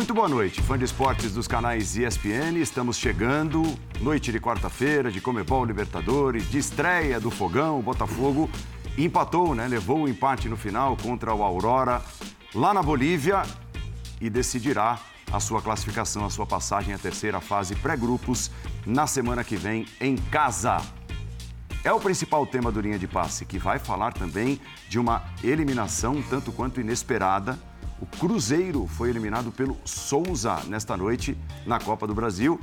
Muito boa noite, fã de esportes dos canais ESPN. Estamos chegando, noite de quarta-feira, de Comebol Libertadores, de estreia do Fogão, o Botafogo empatou, né? Levou o empate no final contra o Aurora lá na Bolívia e decidirá a sua classificação, a sua passagem à terceira fase pré-grupos na semana que vem em casa. É o principal tema do Linha de Passe, que vai falar também de uma eliminação tanto quanto inesperada o Cruzeiro foi eliminado pelo Souza nesta noite na Copa do Brasil.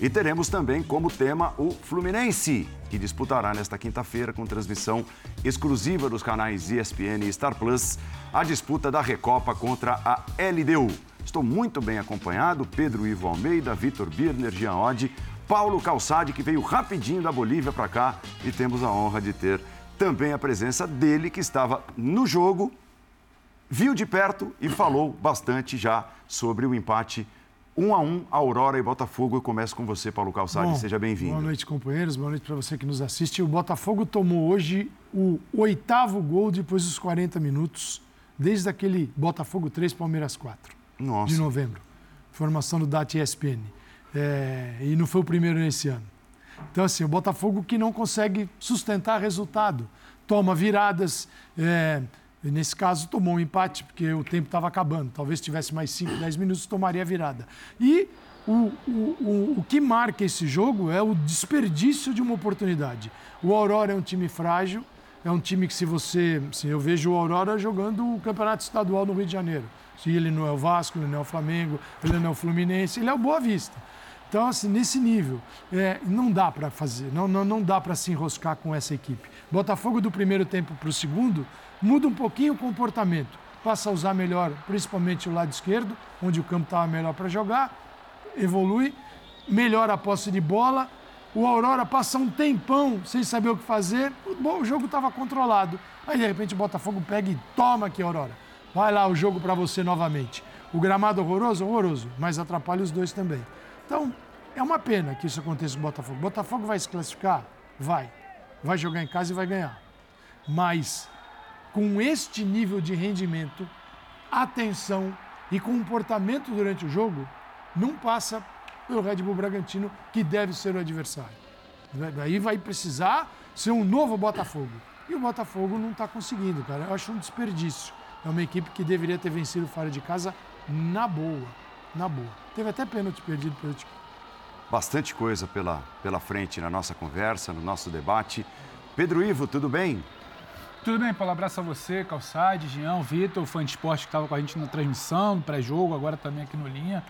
E teremos também como tema o Fluminense, que disputará nesta quinta-feira, com transmissão exclusiva dos canais ESPN e Star Plus, a disputa da Recopa contra a LDU. Estou muito bem acompanhado, Pedro Ivo Almeida, Vitor Birner, Jean Oddi, Paulo Calçade, que veio rapidinho da Bolívia para cá, e temos a honra de ter também a presença dele, que estava no jogo viu de perto e falou bastante já sobre o empate 1 a 1 Aurora e Botafogo. Eu começo com você, Paulo Calçade. Bom, Seja bem-vindo. Boa noite, companheiros. Boa noite para você que nos assiste. O Botafogo tomou hoje o oitavo gol depois dos 40 minutos, desde aquele Botafogo 3, Palmeiras 4, Nossa. de novembro. Formação do DAT ESPN. É, e não foi o primeiro nesse ano. Então, assim, o Botafogo que não consegue sustentar resultado. Toma viradas, é, e nesse caso, tomou um empate, porque o tempo estava acabando. Talvez tivesse mais 5, 10 minutos, tomaria a virada. E o, o, o, o que marca esse jogo é o desperdício de uma oportunidade. O Aurora é um time frágil, é um time que, se você. Assim, eu vejo o Aurora jogando o campeonato estadual no Rio de Janeiro. Se ele não é o Vasco, ele não é o Flamengo, ele não é o Fluminense, ele é o Boa Vista. Então, assim, nesse nível, é, não dá para fazer, não, não, não dá para se enroscar com essa equipe. Botafogo do primeiro tempo para o segundo muda um pouquinho o comportamento, passa a usar melhor, principalmente o lado esquerdo, onde o campo estava melhor para jogar, evolui, melhora a posse de bola. O Aurora passa um tempão sem saber o que fazer, o jogo estava controlado. Aí de repente o Botafogo pega e toma aqui, Aurora. Vai lá o jogo para você novamente. O gramado horroroso, horroroso, mas atrapalha os dois também. Então, é uma pena que isso aconteça com o Botafogo. O Botafogo vai se classificar? Vai. Vai jogar em casa e vai ganhar. Mas com este nível de rendimento, atenção e comportamento durante o jogo, não passa pelo Red Bull Bragantino, que deve ser o adversário. Daí vai precisar ser um novo Botafogo. E o Botafogo não está conseguindo, cara. Eu acho um desperdício. É uma equipe que deveria ter vencido fora de casa na boa. Na boa. Teve até pênalti perdido pelo time. Bastante coisa pela, pela frente na nossa conversa, no nosso debate. Pedro Ivo, tudo bem? Tudo bem, Paulo. Abraço a você, Calçade, Jean, Vitor, fã de esporte que estava com a gente na transmissão, pré-jogo, agora também aqui no Linha.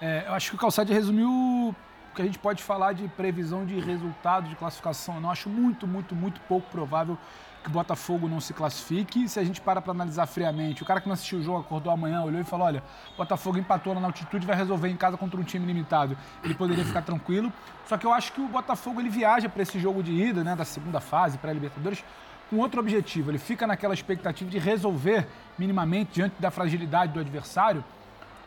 É, eu acho que o Calçade resumiu o que a gente pode falar de previsão de resultado de classificação. Eu não acho muito, muito, muito pouco provável que o Botafogo não se classifique. Se a gente para para analisar friamente, o cara que não assistiu o jogo acordou amanhã, olhou e falou: olha, Botafogo empatou na altitude, vai resolver em casa contra um time limitado. Ele poderia ficar tranquilo. Só que eu acho que o Botafogo ele viaja para esse jogo de ida, né, da segunda fase, pré-Libertadores, com outro objetivo. Ele fica naquela expectativa de resolver minimamente, diante da fragilidade do adversário,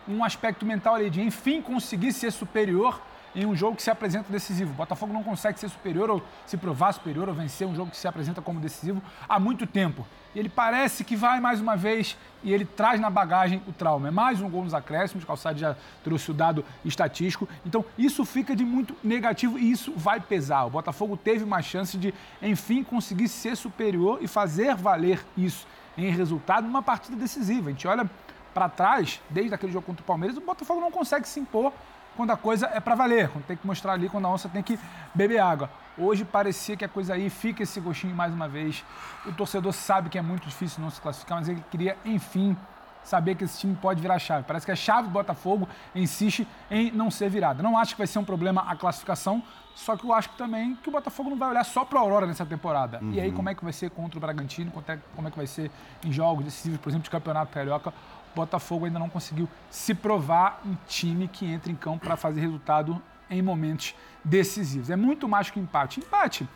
um aspecto mental ali de, enfim, conseguir ser superior em um jogo que se apresenta decisivo. O Botafogo não consegue ser superior ou se provar superior ou vencer um jogo que se apresenta como decisivo há muito tempo. E ele parece que vai mais uma vez e ele traz na bagagem o trauma. É mais um gol nos acréscimos, Calçado já trouxe o dado estatístico. Então, isso fica de muito negativo e isso vai pesar. O Botafogo teve uma chance de, enfim, conseguir ser superior e fazer valer isso em resultado numa partida decisiva. A gente olha para trás, desde aquele jogo contra o Palmeiras, o Botafogo não consegue se impor quando a coisa é para valer, quando tem que mostrar ali, quando a onça tem que beber água. Hoje parecia que a coisa aí fica esse gostinho mais uma vez. O torcedor sabe que é muito difícil não se classificar, mas ele queria, enfim, saber que esse time pode virar chave. Parece que a chave do Botafogo insiste em não ser virada. Não acho que vai ser um problema a classificação, só que eu acho que também que o Botafogo não vai olhar só para a Aurora nessa temporada. Uhum. E aí, uhum. como é que vai ser contra o Bragantino? Como é que vai ser em jogos decisivos, por exemplo, de Campeonato Carioca? Botafogo ainda não conseguiu se provar um time que entra em campo para fazer resultado em momentos decisivos. É muito mais que empate. Empate,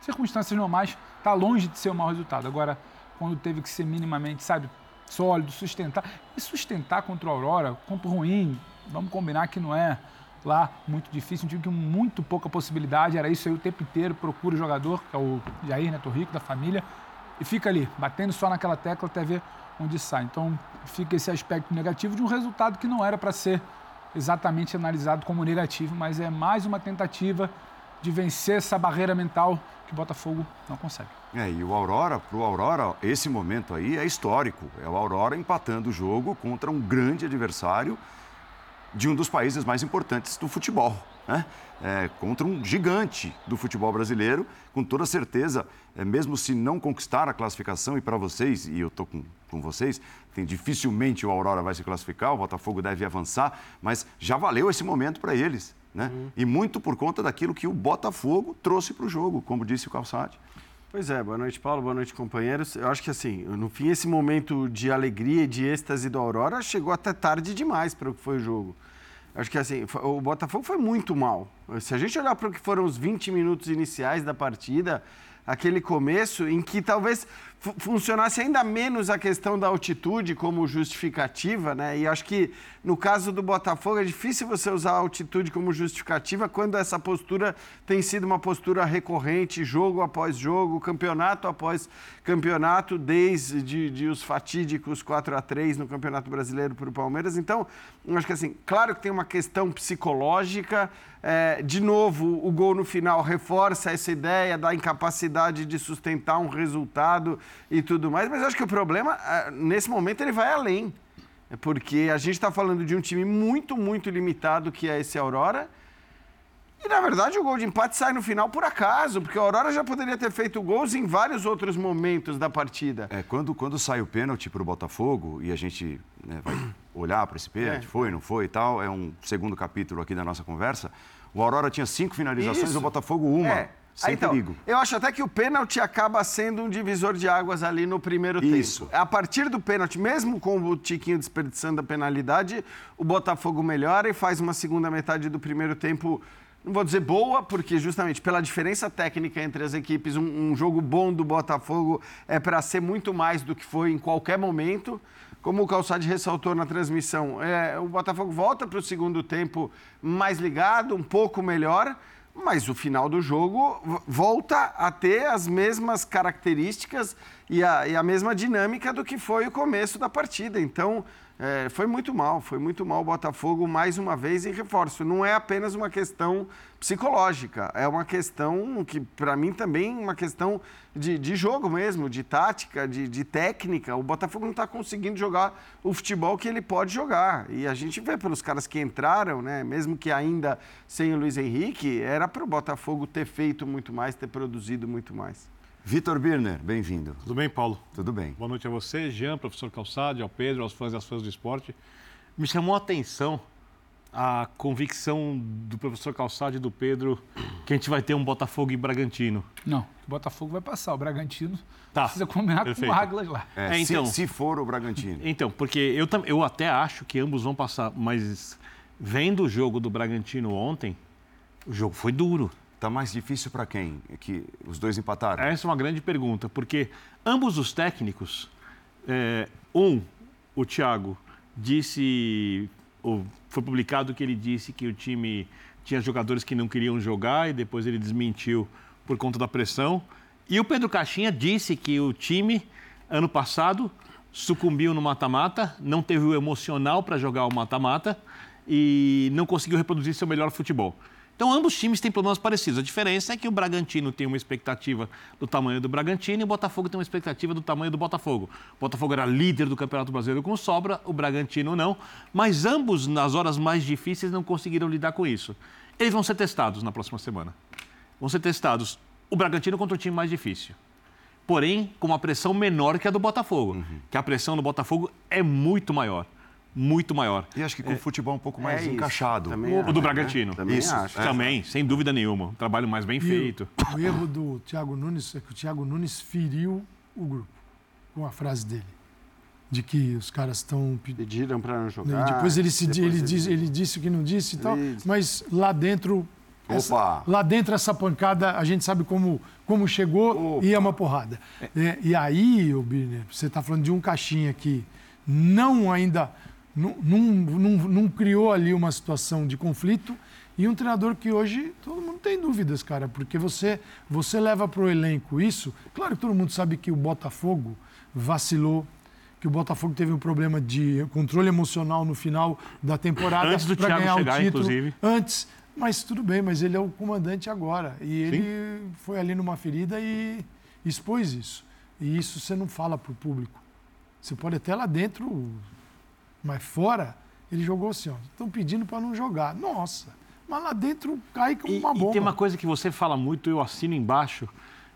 circunstâncias normais, está longe de ser um mau resultado. Agora, quando teve que ser minimamente, sabe, sólido, sustentar. E sustentar contra o Aurora, campo ruim, vamos combinar que não é lá muito difícil, um time com muito pouca possibilidade, era isso aí o tempo inteiro, procura o jogador, que é o Jair Neto Rico, da família, e fica ali, batendo só naquela tecla até ver onde sai. Então fica esse aspecto negativo de um resultado que não era para ser exatamente analisado como negativo, mas é mais uma tentativa de vencer essa barreira mental que o Botafogo não consegue. É, e o Aurora, para o Aurora, esse momento aí é histórico. É o Aurora empatando o jogo contra um grande adversário de um dos países mais importantes do futebol. Né? É, contra um gigante do futebol brasileiro, com toda certeza, é, mesmo se não conquistar a classificação, e para vocês, e eu estou com, com vocês, tem, dificilmente o Aurora vai se classificar, o Botafogo deve avançar, mas já valeu esse momento para eles. Né? Uhum. E muito por conta daquilo que o Botafogo trouxe para o jogo, como disse o Calçade. Pois é, boa noite, Paulo, boa noite, companheiros. Eu acho que assim, no fim, esse momento de alegria e de êxtase do Aurora chegou até tarde demais para o que foi o jogo. Acho que assim, o Botafogo foi muito mal. Se a gente olhar para o que foram os 20 minutos iniciais da partida, aquele começo em que talvez funcionasse ainda menos a questão da altitude como justificativa, né? E acho que no caso do Botafogo é difícil você usar a altitude como justificativa quando essa postura tem sido uma postura recorrente, jogo após jogo, campeonato após campeonato, desde de, de os fatídicos 4 a 3 no Campeonato Brasileiro para o Palmeiras. Então, acho que assim, claro que tem uma questão psicológica. É, de novo, o gol no final reforça essa ideia da incapacidade de sustentar um resultado e tudo mais, mas acho que o problema, é, nesse momento, ele vai além. É porque a gente está falando de um time muito, muito limitado, que é esse Aurora. E, na verdade, o gol de empate sai no final por acaso, porque a Aurora já poderia ter feito gols em vários outros momentos da partida. É, quando, quando sai o pênalti para o Botafogo, e a gente né, vai olhar para esse pênalti, é. foi, não foi e tal, é um segundo capítulo aqui da nossa conversa, o Aurora tinha cinco finalizações, Isso. o Botafogo uma. É. Sem então, perigo. Eu acho até que o pênalti acaba sendo um divisor de águas ali no primeiro Isso. tempo. A partir do pênalti, mesmo com o Tiquinho desperdiçando a penalidade, o Botafogo melhora e faz uma segunda metade do primeiro tempo não vou dizer boa, porque justamente pela diferença técnica entre as equipes, um, um jogo bom do Botafogo é para ser muito mais do que foi em qualquer momento. Como o Calçade ressaltou na transmissão, é, o Botafogo volta para o segundo tempo mais ligado, um pouco melhor mas o final do jogo volta a ter as mesmas características e a, e a mesma dinâmica do que foi o começo da partida. Então, é, foi muito mal, foi muito mal o Botafogo mais uma vez e reforço. Não é apenas uma questão psicológica, é uma questão que, para mim, também uma questão de, de jogo mesmo, de tática, de, de técnica. O Botafogo não está conseguindo jogar o futebol que ele pode jogar. E a gente vê pelos caras que entraram, né, mesmo que ainda sem o Luiz Henrique, era para o Botafogo ter feito muito mais, ter produzido muito mais. Vitor Birner, bem-vindo. Tudo bem, Paulo? Tudo bem. Boa noite a você, Jean, professor Calçade, ao Pedro, aos fãs e às fãs do esporte. Me chamou a atenção a convicção do professor Calçade e do Pedro que a gente vai ter um Botafogo e Bragantino. Não, o Botafogo vai passar, o Bragantino tá. precisa combinar Perfeito. com o Águilas lá. É, é, então, se, se, for o Bragantino. Então, porque eu, eu até acho que ambos vão passar, mas vendo o jogo do Bragantino ontem, o jogo foi duro. Está mais difícil para quem? Que os dois empataram? Essa é uma grande pergunta, porque ambos os técnicos, é, um, o Thiago, disse, foi publicado que ele disse que o time tinha jogadores que não queriam jogar e depois ele desmentiu por conta da pressão. E o Pedro Caixinha disse que o time, ano passado, sucumbiu no mata-mata, não teve o emocional para jogar o mata-mata e não conseguiu reproduzir seu melhor futebol. Então, ambos times têm problemas parecidos. A diferença é que o Bragantino tem uma expectativa do tamanho do Bragantino e o Botafogo tem uma expectativa do tamanho do Botafogo. O Botafogo era líder do Campeonato Brasileiro com sobra, o Bragantino não. Mas ambos, nas horas mais difíceis, não conseguiram lidar com isso. Eles vão ser testados na próxima semana. Vão ser testados o Bragantino contra o time mais difícil. Porém, com uma pressão menor que a do Botafogo. Uhum. Que a pressão do Botafogo é muito maior muito maior. E acho que com é, o futebol um pouco mais é encaixado. Também o do Bragantino. Né? Também isso. Acho. Também, sem dúvida nenhuma. Um trabalho mais bem e feito. O, o erro do Thiago Nunes é que o Thiago Nunes feriu o grupo com a frase dele. De que os caras estão. Pediram para não jogar. E depois ele, se, depois ele, ele... Diz, ele disse o que não disse e tal. Mas lá dentro essa, lá dentro, essa pancada, a gente sabe como, como chegou Opa. e é uma porrada. É, e aí, Birner, você está falando de um caixinha que não ainda não, não, não, não criou ali uma situação de conflito e um treinador que hoje todo mundo tem dúvidas, cara, porque você, você leva para o elenco isso. Claro que todo mundo sabe que o Botafogo vacilou, que que o Botafogo teve um problema de controle emocional no final da temporada. Antes do Thiago ganhar chegar, o título. inclusive. Antes, mas tudo bem, mas ele é o comandante agora. E ele Sim. foi ali numa ferida e expôs isso. E isso você não fala para o público. Você pode até lá dentro, mas fora, ele jogou assim, ó. Estão pedindo para não jogar. Nossa, mas lá dentro cai como uma bomba. E tem uma coisa que você fala muito, eu assino embaixo.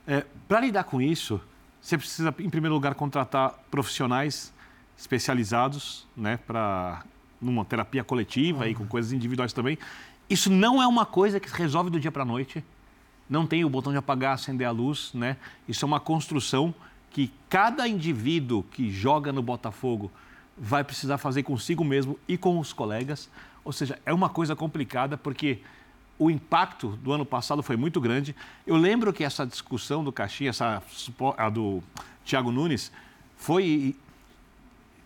É, para lidar com isso, você precisa, em primeiro lugar, contratar profissionais especializados, né, para numa terapia coletiva e com coisas individuais também. Isso não é uma coisa que se resolve do dia para a noite. Não tem o botão de apagar, acender a luz, né? Isso é uma construção que cada indivíduo que joga no Botafogo vai precisar fazer consigo mesmo e com os colegas. Ou seja, é uma coisa complicada porque o impacto do ano passado foi muito grande. Eu lembro que essa discussão do Caxias, essa a do Thiago Nunes, foi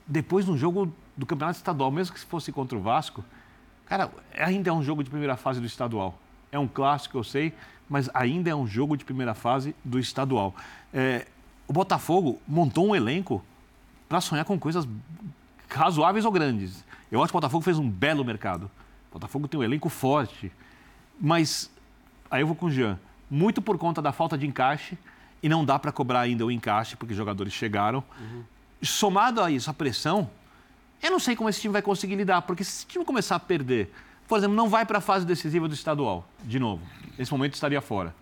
depois de um jogo do Campeonato Estadual, mesmo que fosse contra o Vasco. Cara, ainda é um jogo de primeira fase do estadual. É um clássico, eu sei, mas ainda é um jogo de primeira fase do estadual. É, o Botafogo montou um elenco para sonhar com coisas razoáveis ou grandes. Eu acho que o Botafogo fez um belo mercado. O Botafogo tem um elenco forte. Mas, aí eu vou com o Jean, muito por conta da falta de encaixe, e não dá para cobrar ainda o encaixe, porque os jogadores chegaram. Uhum. Somado a isso, a pressão, eu não sei como esse time vai conseguir lidar, porque se esse time começar a perder, por exemplo, não vai para a fase decisiva do estadual, de novo. Nesse momento estaria fora.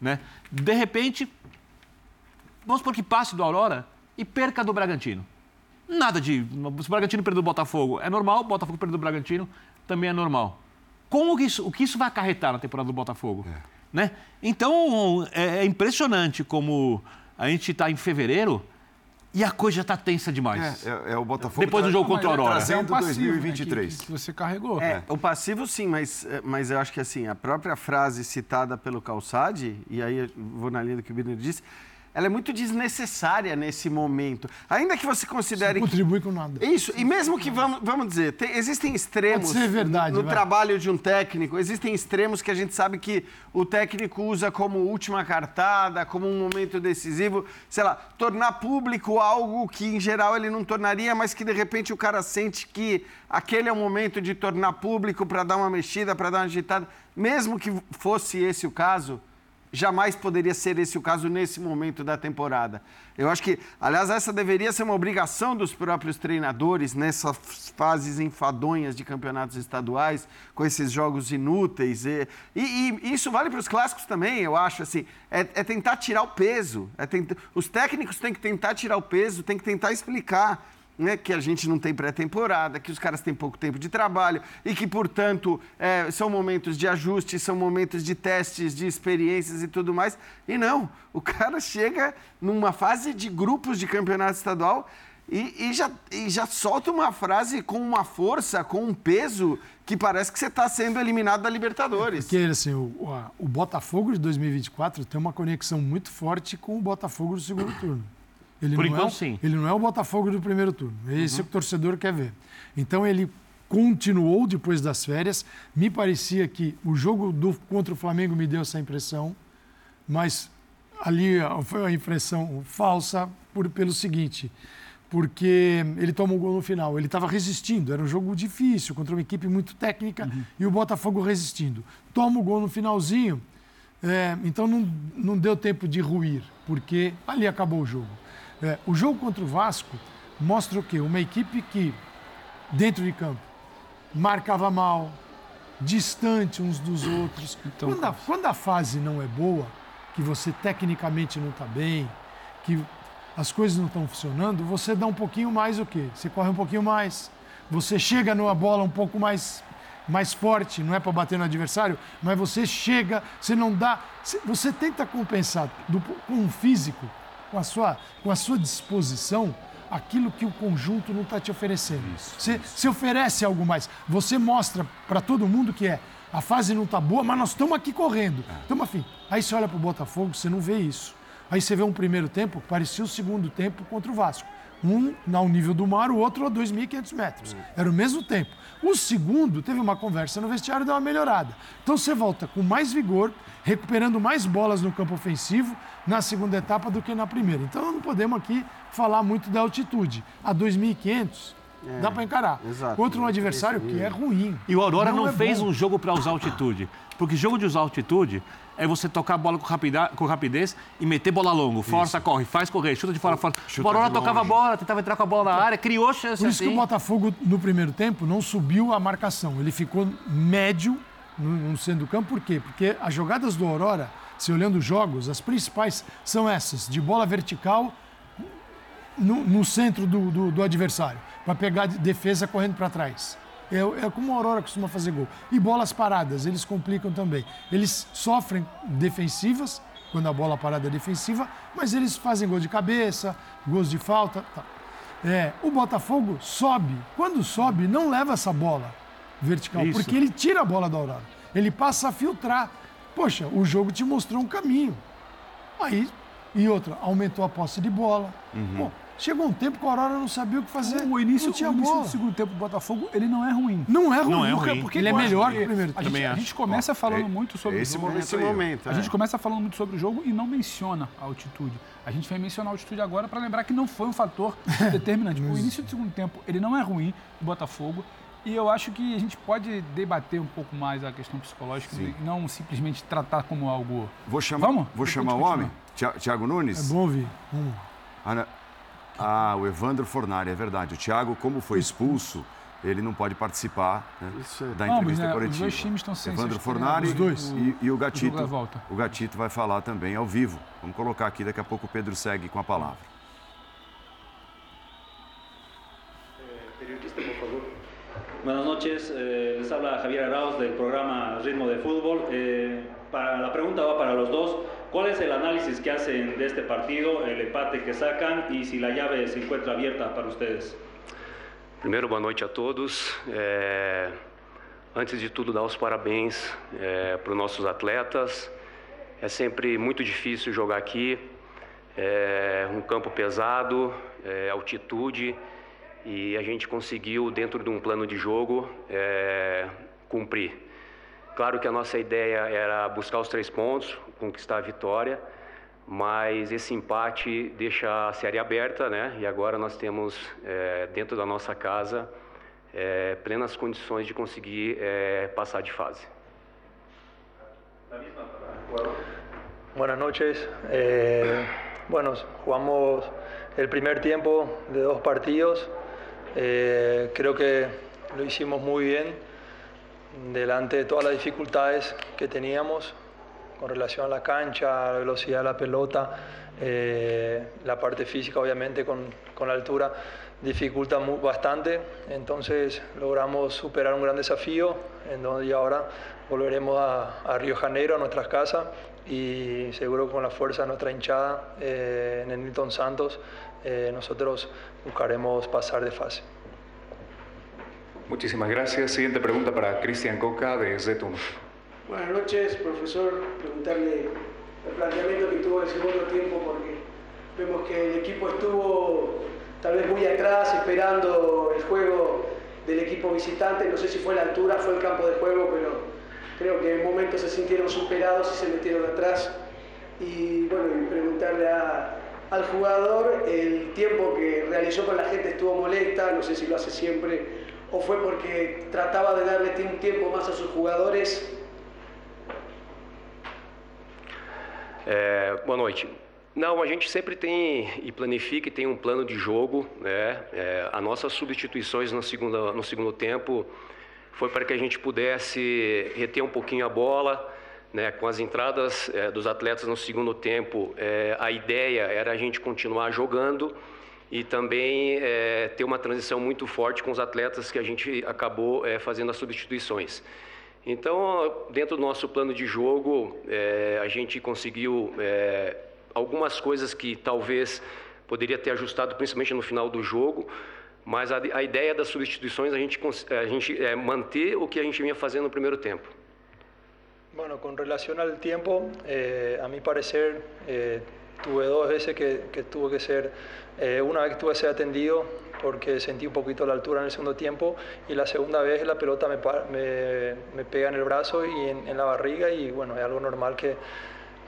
Né? De repente, vamos supor que passe do Aurora e perca do Bragantino. Nada de. Se o Bragantino perder do Botafogo é normal, o Botafogo perder do Bragantino também é normal. Como que isso, o que isso vai acarretar na temporada do Botafogo? É. Né? Então, é, é impressionante como a gente está em fevereiro e a coisa já está tensa demais. É, é, é, o Botafogo. Depois do jogo contra o Aurora. É um passivo, 2023. Né, que, que, você carregou. É, o passivo sim, mas, mas eu acho que assim, a própria frase citada pelo Calçade, e aí vou na linha do que o Bino disse, ela é muito desnecessária nesse momento. Ainda que você considere. Não contribui com nada. Isso, e mesmo que, vamos, vamos dizer, tem, existem extremos verdade, no vai. trabalho de um técnico, existem extremos que a gente sabe que o técnico usa como última cartada, como um momento decisivo, sei lá, tornar público algo que em geral ele não tornaria, mas que de repente o cara sente que aquele é o momento de tornar público para dar uma mexida, para dar uma agitada. Mesmo que fosse esse o caso jamais poderia ser esse o caso nesse momento da temporada. Eu acho que, aliás, essa deveria ser uma obrigação dos próprios treinadores nessas fases enfadonhas de campeonatos estaduais, com esses jogos inúteis. E, e, e isso vale para os clássicos também, eu acho. Assim, é, é tentar tirar o peso. É tentar, os técnicos têm que tentar tirar o peso, têm que tentar explicar né, que a gente não tem pré-temporada, que os caras têm pouco tempo de trabalho e que, portanto, é, são momentos de ajuste, são momentos de testes, de experiências e tudo mais. E não, o cara chega numa fase de grupos de campeonato estadual e, e, já, e já solta uma frase com uma força, com um peso que parece que você está sendo eliminado da Libertadores. Porque, assim, o, o Botafogo de 2024 tem uma conexão muito forte com o Botafogo do segundo turno. Ele Por não enquanto, é, sim. Ele não é o Botafogo do primeiro turno. Esse uhum. é o que o torcedor quer ver. Então ele continuou depois das férias. Me parecia que o jogo do, contra o Flamengo me deu essa impressão, mas ali foi uma impressão falsa por, pelo seguinte, porque ele tomou um gol no final. Ele estava resistindo, era um jogo difícil contra uma equipe muito técnica uhum. e o Botafogo resistindo. Toma o gol no finalzinho, é, então não, não deu tempo de ruir, porque ali acabou o jogo. É, o jogo contra o Vasco mostra o quê? Uma equipe que, dentro de campo, marcava mal, distante uns dos outros. Então, quando, a, quando a fase não é boa, que você tecnicamente não está bem, que as coisas não estão funcionando, você dá um pouquinho mais o quê? Você corre um pouquinho mais, você chega numa bola um pouco mais mais forte, não é para bater no adversário, mas você chega, você não dá, você tenta compensar do, com um físico com a sua, com a sua disposição aquilo que o conjunto não está te oferecendo. Isso, você, isso. você oferece algo mais. Você mostra para todo mundo que é a fase não está boa, mas nós estamos aqui correndo. Estamos é. afim. Aí você olha para o Botafogo, você não vê isso. Aí você vê um primeiro tempo, parecia o segundo tempo contra o Vasco. Um ao nível do mar, o outro a 2.500 metros. Era o mesmo tempo. O segundo teve uma conversa no vestiário e deu uma melhorada. Então você volta com mais vigor, recuperando mais bolas no campo ofensivo na segunda etapa do que na primeira. Então não podemos aqui falar muito da altitude. A 2.500 é, dá para encarar. Exato, Contra um adversário que é ruim. E o Aurora não, não é fez bom. um jogo para usar altitude. Porque jogo de usar altitude é você tocar a bola com, rapida, com rapidez e meter bola longo. Força, Isso. corre, faz correr, chuta de fora, fora. O Aurora tocava a bola, tentava entrar com a bola na área, criou chance Por isso assim. que o Botafogo, no primeiro tempo, não subiu a marcação. Ele ficou médio no, no centro do campo. Por quê? Porque as jogadas do Aurora, se olhando os jogos, as principais são essas, de bola vertical no, no centro do, do, do adversário, para pegar defesa correndo para trás. É, é, como o Aurora costuma fazer gol. E bolas paradas, eles complicam também. Eles sofrem defensivas, quando a bola parada é defensiva, mas eles fazem gol de cabeça, gols de falta. Tá. É, o Botafogo sobe. Quando sobe, não leva essa bola vertical, Isso. porque ele tira a bola da Aurora. Ele passa a filtrar. Poxa, o jogo te mostrou um caminho. Aí, e outra, aumentou a posse de bola. Uhum. Bom, Chegou um tempo que o Aurora não sabia o que fazer. O início, não tinha o início bola. do segundo tempo do Botafogo, ele não é ruim. Não é ruim. Não é ruim. Porque ele é melhor que o primeiro tempo. A gente, a gente começa Ó, falando é, muito sobre esse o jogo. Esse momento, a é. gente começa falando muito sobre o jogo e não menciona a altitude. A gente vai mencionar a altitude agora para lembrar que não foi um fator determinante. o início do segundo tempo, ele não é ruim do Botafogo. E eu acho que a gente pode debater um pouco mais a questão psicológica Sim. e não simplesmente tratar como algo. Vou chamar, Vamos? Vou chamar o homem? Tiago Nunes? É bom ouvir. Vamos. Ana, ah, o Evandro Fornari, é verdade. O Thiago, como foi expulso, ele não pode participar né, é. da entrevista não, coletiva. Os dois times estão sem Evandro Fornari os dois. E, e, o Gatito. O, o Gatito vai falar também ao vivo. Vamos colocar aqui, daqui a pouco o Pedro segue com a palavra. Buenas noches, eh, les habla Javier Arauz del programa Ritmo de Fútbol. Eh, para, la pregunta va para los dos. ¿Cuál es el análisis que hacen de este partido, el empate que sacan y si la llave se encuentra abierta para ustedes? Primeiro, boa noite a todos. É... Antes de tudo, dar os parabéns para os nossos atletas. É sempre muito difícil jogar aqui. É um campo pesado, altitude, e a gente conseguiu, dentro de um plano de jogo, é, cumprir. Claro que a nossa ideia era buscar os três pontos, conquistar a vitória, mas esse empate deixa a série aberta, né? E agora nós temos é, dentro da nossa casa é, plenas condições de conseguir é, pasar de fase. Buenas noches. Eh, bueno, jugamos el primer tiempo de dos partidos. Eh, creo que lo hicimos muy bien delante de todas las dificultades que teníamos con relación a la cancha, a la velocidad de la pelota, eh, la parte física obviamente con, con la altura dificulta bastante, entonces logramos superar un gran desafío en donde ahora volveremos a, a Río Janeiro, a nuestras casas y seguro con la fuerza de nuestra hinchada eh, en el Newton Santos eh, nosotros buscaremos pasar de fase. Muchísimas gracias. Siguiente pregunta para Cristian Coca de Zetun. Buenas noches, profesor. Preguntarle el planteamiento que tuvo en el segundo tiempo, porque vemos que el equipo estuvo tal vez muy atrás, esperando el juego del equipo visitante. No sé si fue la altura, fue el campo de juego, pero creo que en momentos se sintieron superados y se metieron atrás. Y bueno, preguntarle al jugador, el tiempo que realizó con la gente estuvo molesta, no sé si lo hace siempre o fue porque trataba de darle un tiempo más a sus jugadores? É, boa noite. Não, a gente sempre tem e planifica e tem um plano de jogo. Né? É, as nossas substituições no segundo, no segundo tempo foi para que a gente pudesse reter um pouquinho a bola. Né? Com as entradas é, dos atletas no segundo tempo, é, a ideia era a gente continuar jogando e também é, ter uma transição muito forte com os atletas que a gente acabou fazendo as substituições. Então, dentro do nosso plano de jogo, a gente conseguiu algumas coisas que talvez poderia ter ajustado, principalmente no final do jogo, mas a, a ideia das substituições a gente, a gente é manter o que a gente vinha fazendo no primeiro tempo. Bueno, con relación al tiempo, eh, a mi parecer, eh, tuve dos veces que, que tuve que ser, eh, una vez que tuve que ser atendido porque sentí un poquito la altura en el segundo tiempo y la segunda vez la pelota me, me, me pega en el brazo y en, la barriga y bueno, es algo normal que,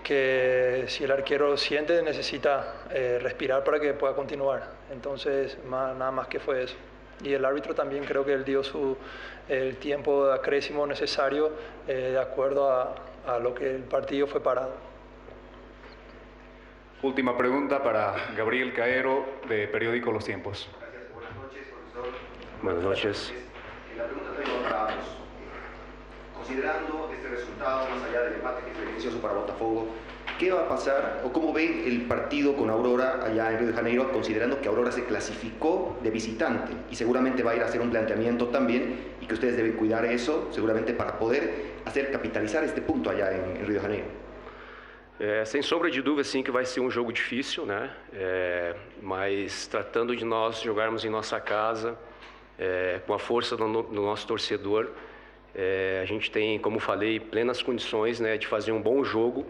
que si el arquero siente necesita respirar para que pueda continuar. Entonces, más, nada más que fue eso. Y el árbitro también creo que él dio su, el tiempo de acrésimo necesario eh, de acuerdo a, a lo que el partido fue parado. Última pregunta para Gabriel Caero de Periódico Los Tiempos. Buenas noches. La pregunta tengo para ambos. Considerando este resultado, más allá del empate que es beneficioso para Botafogo, ¿qué va a pasar o cómo ven el partido con Aurora allá en Río de Janeiro, considerando que Aurora se clasificó de visitante y seguramente va a ir a hacer un planteamiento también y que ustedes deben cuidar eso seguramente para poder hacer capitalizar este punto allá en, en Río de Janeiro? É, sem sombra de dúvida, sim, que vai ser um jogo difícil, né? É, mas tratando de nós jogarmos em nossa casa, é, com a força do, do nosso torcedor, a gente tem, como falei, plenas condições né, de fazer um bom jogo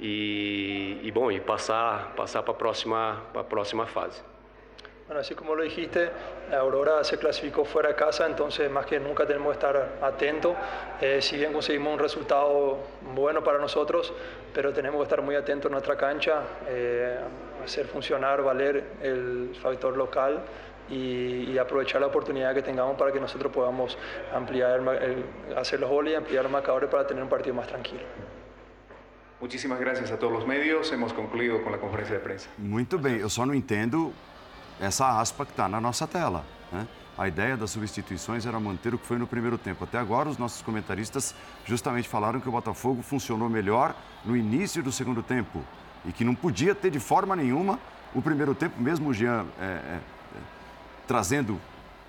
e, e bom, e passar, passar para próxima, a próxima fase. Bueno, así como lo dijiste, Aurora se clasificó fuera de casa, entonces más que nunca tenemos que estar atentos. Eh, si bien conseguimos un resultado bueno para nosotros, pero tenemos que estar muy atentos en nuestra cancha, eh, hacer funcionar, valer el factor local y, y, aprovechar la oportunidad que tengamos para que nosotros podamos ampliar, el, hacer los goles y ampliar los marcadores para tener un partido más tranquilo. Muchísimas gracias a todos los medios. Hemos concluido con la conferencia de prensa. Muito bem, eu só não entendo essa aspa que está na nossa tela. Né? A ideia das substituições era manter o que foi no primeiro tempo. Até agora, os nossos comentaristas justamente falaram que o Botafogo funcionou melhor no início do segundo tempo e que não podia ter de forma nenhuma o primeiro tempo, mesmo o Jean é, é, trazendo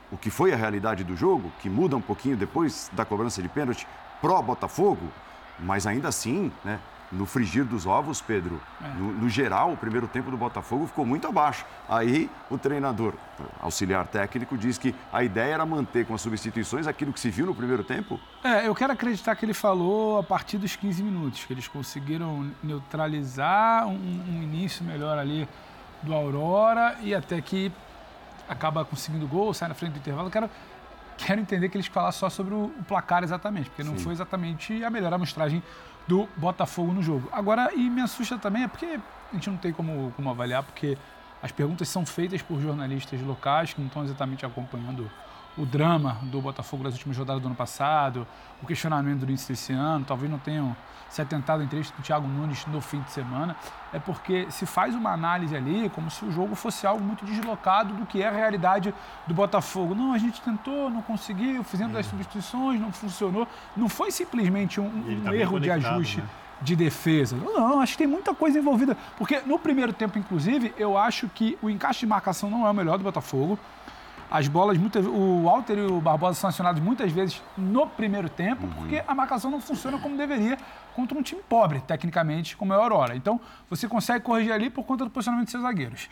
o que foi a realidade do jogo, que muda um pouquinho depois da cobrança de pênalti pró Botafogo, mas ainda assim, né, no frigir dos ovos, Pedro, é. no, no, geral, o primeiro tempo do Botafogo ficou muito abaixo. Aí o treinador, auxiliar técnico, diz que a ideia era manter com as substituições aquilo que se viu no primeiro tempo. É, eu quero acreditar que ele falou a partir dos 15 minutos, que eles conseguiram neutralizar um, um início melhor ali do Aurora e até que acaba conseguindo gol, sai na frente do intervalo. Eu quero, quero entender que eles falassem só sobre o, placar exatamente, porque não Sim. foi exatamente a melhor amostragem do Botafogo no jogo. Agora, e me assusta também, é porque a gente não tem como, como avaliar, porque as perguntas são feitas por jornalistas locais que não estão exatamente acompanhando o drama do Botafogo das últimas rodadas do ano passado, o questionamento do início desse ano, talvez não tenham se atentado à entrevista do Thiago Nunes no fim de semana, é porque se faz uma análise ali como se o jogo fosse algo muito deslocado do que é a realidade do Botafogo. Não, a gente tentou, não conseguiu, fizemos é. as substituições, não funcionou. Não foi simplesmente um, um tá erro de ajuste. Né? de defesa. Não, acho que tem muita coisa envolvida. Porque no primeiro tempo, inclusive, eu acho que o encaixe de marcação não é o melhor do Botafogo. As bolas, muitas, o Walter e o Barbosa são acionados muitas vezes no primeiro tempo, uhum. porque a marcação não funciona como deveria contra um time pobre, tecnicamente, como é a Aurora. Então, você consegue corrigir ali por conta do posicionamento dos seus zagueiros.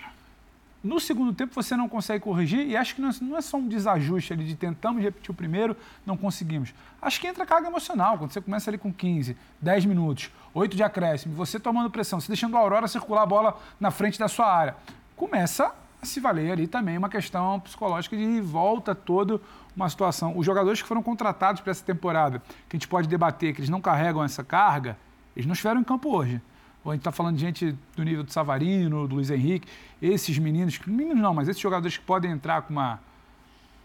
No segundo tempo, você não consegue corrigir, e acho que não é, não é só um desajuste ali de tentamos repetir o primeiro, não conseguimos. Acho que entra carga emocional, quando você começa ali com 15, 10 minutos, 8 de acréscimo, você tomando pressão, você deixando a Aurora circular a bola na frente da sua área. Começa se valer ali também uma questão psicológica de volta toda uma situação. Os jogadores que foram contratados para essa temporada, que a gente pode debater, que eles não carregam essa carga, eles não estiveram em campo hoje. Ou a gente está falando de gente do nível do Savarino, do Luiz Henrique, esses meninos, meninos não, mas esses jogadores que podem entrar com uma,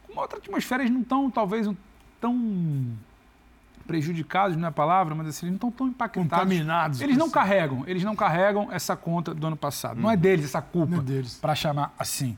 com uma outra atmosfera, eles não estão, talvez, tão prejudicados, não é a palavra, mas assim, eles não estão tão impactados. Contaminados. Eles não carregam, eles não carregam essa conta do ano passado. Hum. Não é deles essa culpa, é para chamar assim.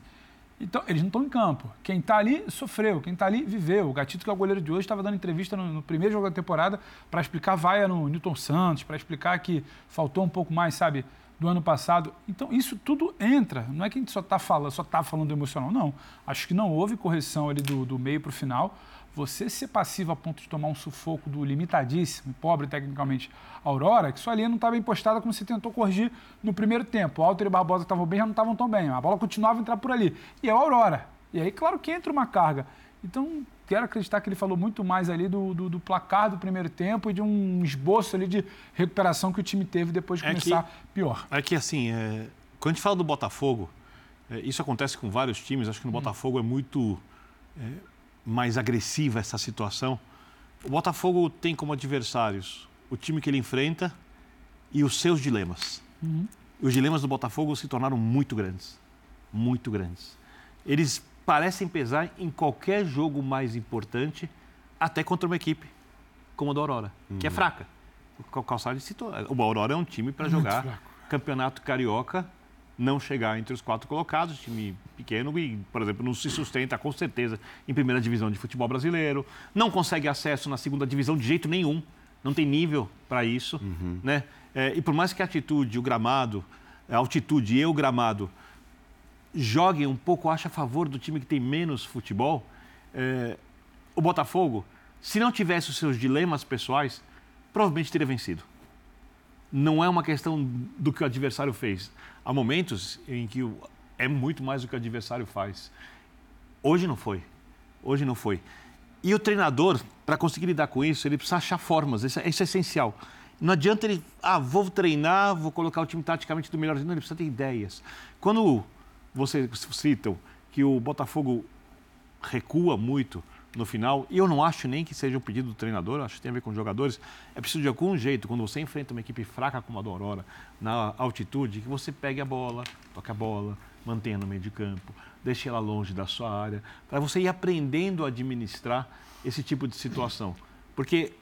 Então, eles não estão em campo. Quem está ali sofreu, quem está ali viveu. O Gatito, que é o goleiro de hoje, estava dando entrevista no, no, primeiro jogo da temporada para explicar vaia no Newton Santos, para explicar que faltou um pouco mais, sabe, do ano passado. Então, isso tudo entra. Não é que a gente só está falando, só tá falando do emocional, não. Acho que não houve correção ali do, do meio para o final você ser passivo a ponto de tomar um sufoco do limitadíssimo, pobre tecnicamente, Aurora, que sua linha não estava bem postada como você tentou corrigir no primeiro tempo. O Alter e o Barbosa estavam bem, já não estavam tão bem. A bola continuava a entrar por ali. E é o Aurora. E aí, claro que entra uma carga. Então, quero acreditar que ele falou muito mais ali do, do, do, placar do primeiro tempo e de um esboço ali de recuperação que o time teve depois de é começar que, pior. É que assim, é, quando a gente fala do Botafogo, é, isso acontece com vários times, acho que no hum. Botafogo é muito é, mais agressiva essa situação. O Botafogo tem como adversários o time que ele enfrenta e os seus dilemas. Uhum. Os dilemas do Botafogo se tornaram muito grandes. Muito grandes. Eles parecem pesar em qualquer jogo mais importante, até contra uma equipe como a do Aurora, uhum. que é uhum. fraca. O Calçado citou. O Aurora é um time para jogar fraco. campeonato carioca, não chegar entre os quatro colocados, time pequeno e, por exemplo, não se sustenta com certeza em primeira divisão de futebol brasileiro, não consegue acesso na segunda divisão de jeito nenhum, não tem nível para isso, uhum. né? É, e por mais que a atitude, o gramado, a altitude e o gramado joguem um pouco, acho, a favor do time que tem menos futebol, é, o Botafogo, se não tivesse os seus dilemas pessoais, provavelmente teria vencido. Não é uma questão do que o adversário fez. Há momentos em que é muito mais do que o adversário faz. Hoje não foi. Hoje não foi. E o treinador, para conseguir lidar com isso, ele precisa achar formas. Isso é, isso é essencial. Não adianta ele, ah, vou treinar, vou colocar o time taticamente do melhor. Não, ele precisa ter ideias. Quando vocês citam que o Botafogo recua muito no final, e eu não acho nem que seja um pedido do treinador, acho que tem a ver com os jogadores, é preciso de algum jeito, quando você enfrenta uma equipe fraca como a do Aurora, na altitude, que você pegue a bola, toque a bola, mantenha no meio de campo, deixe ela longe da sua área, para você ir aprendendo a administrar esse tipo de situação. Porque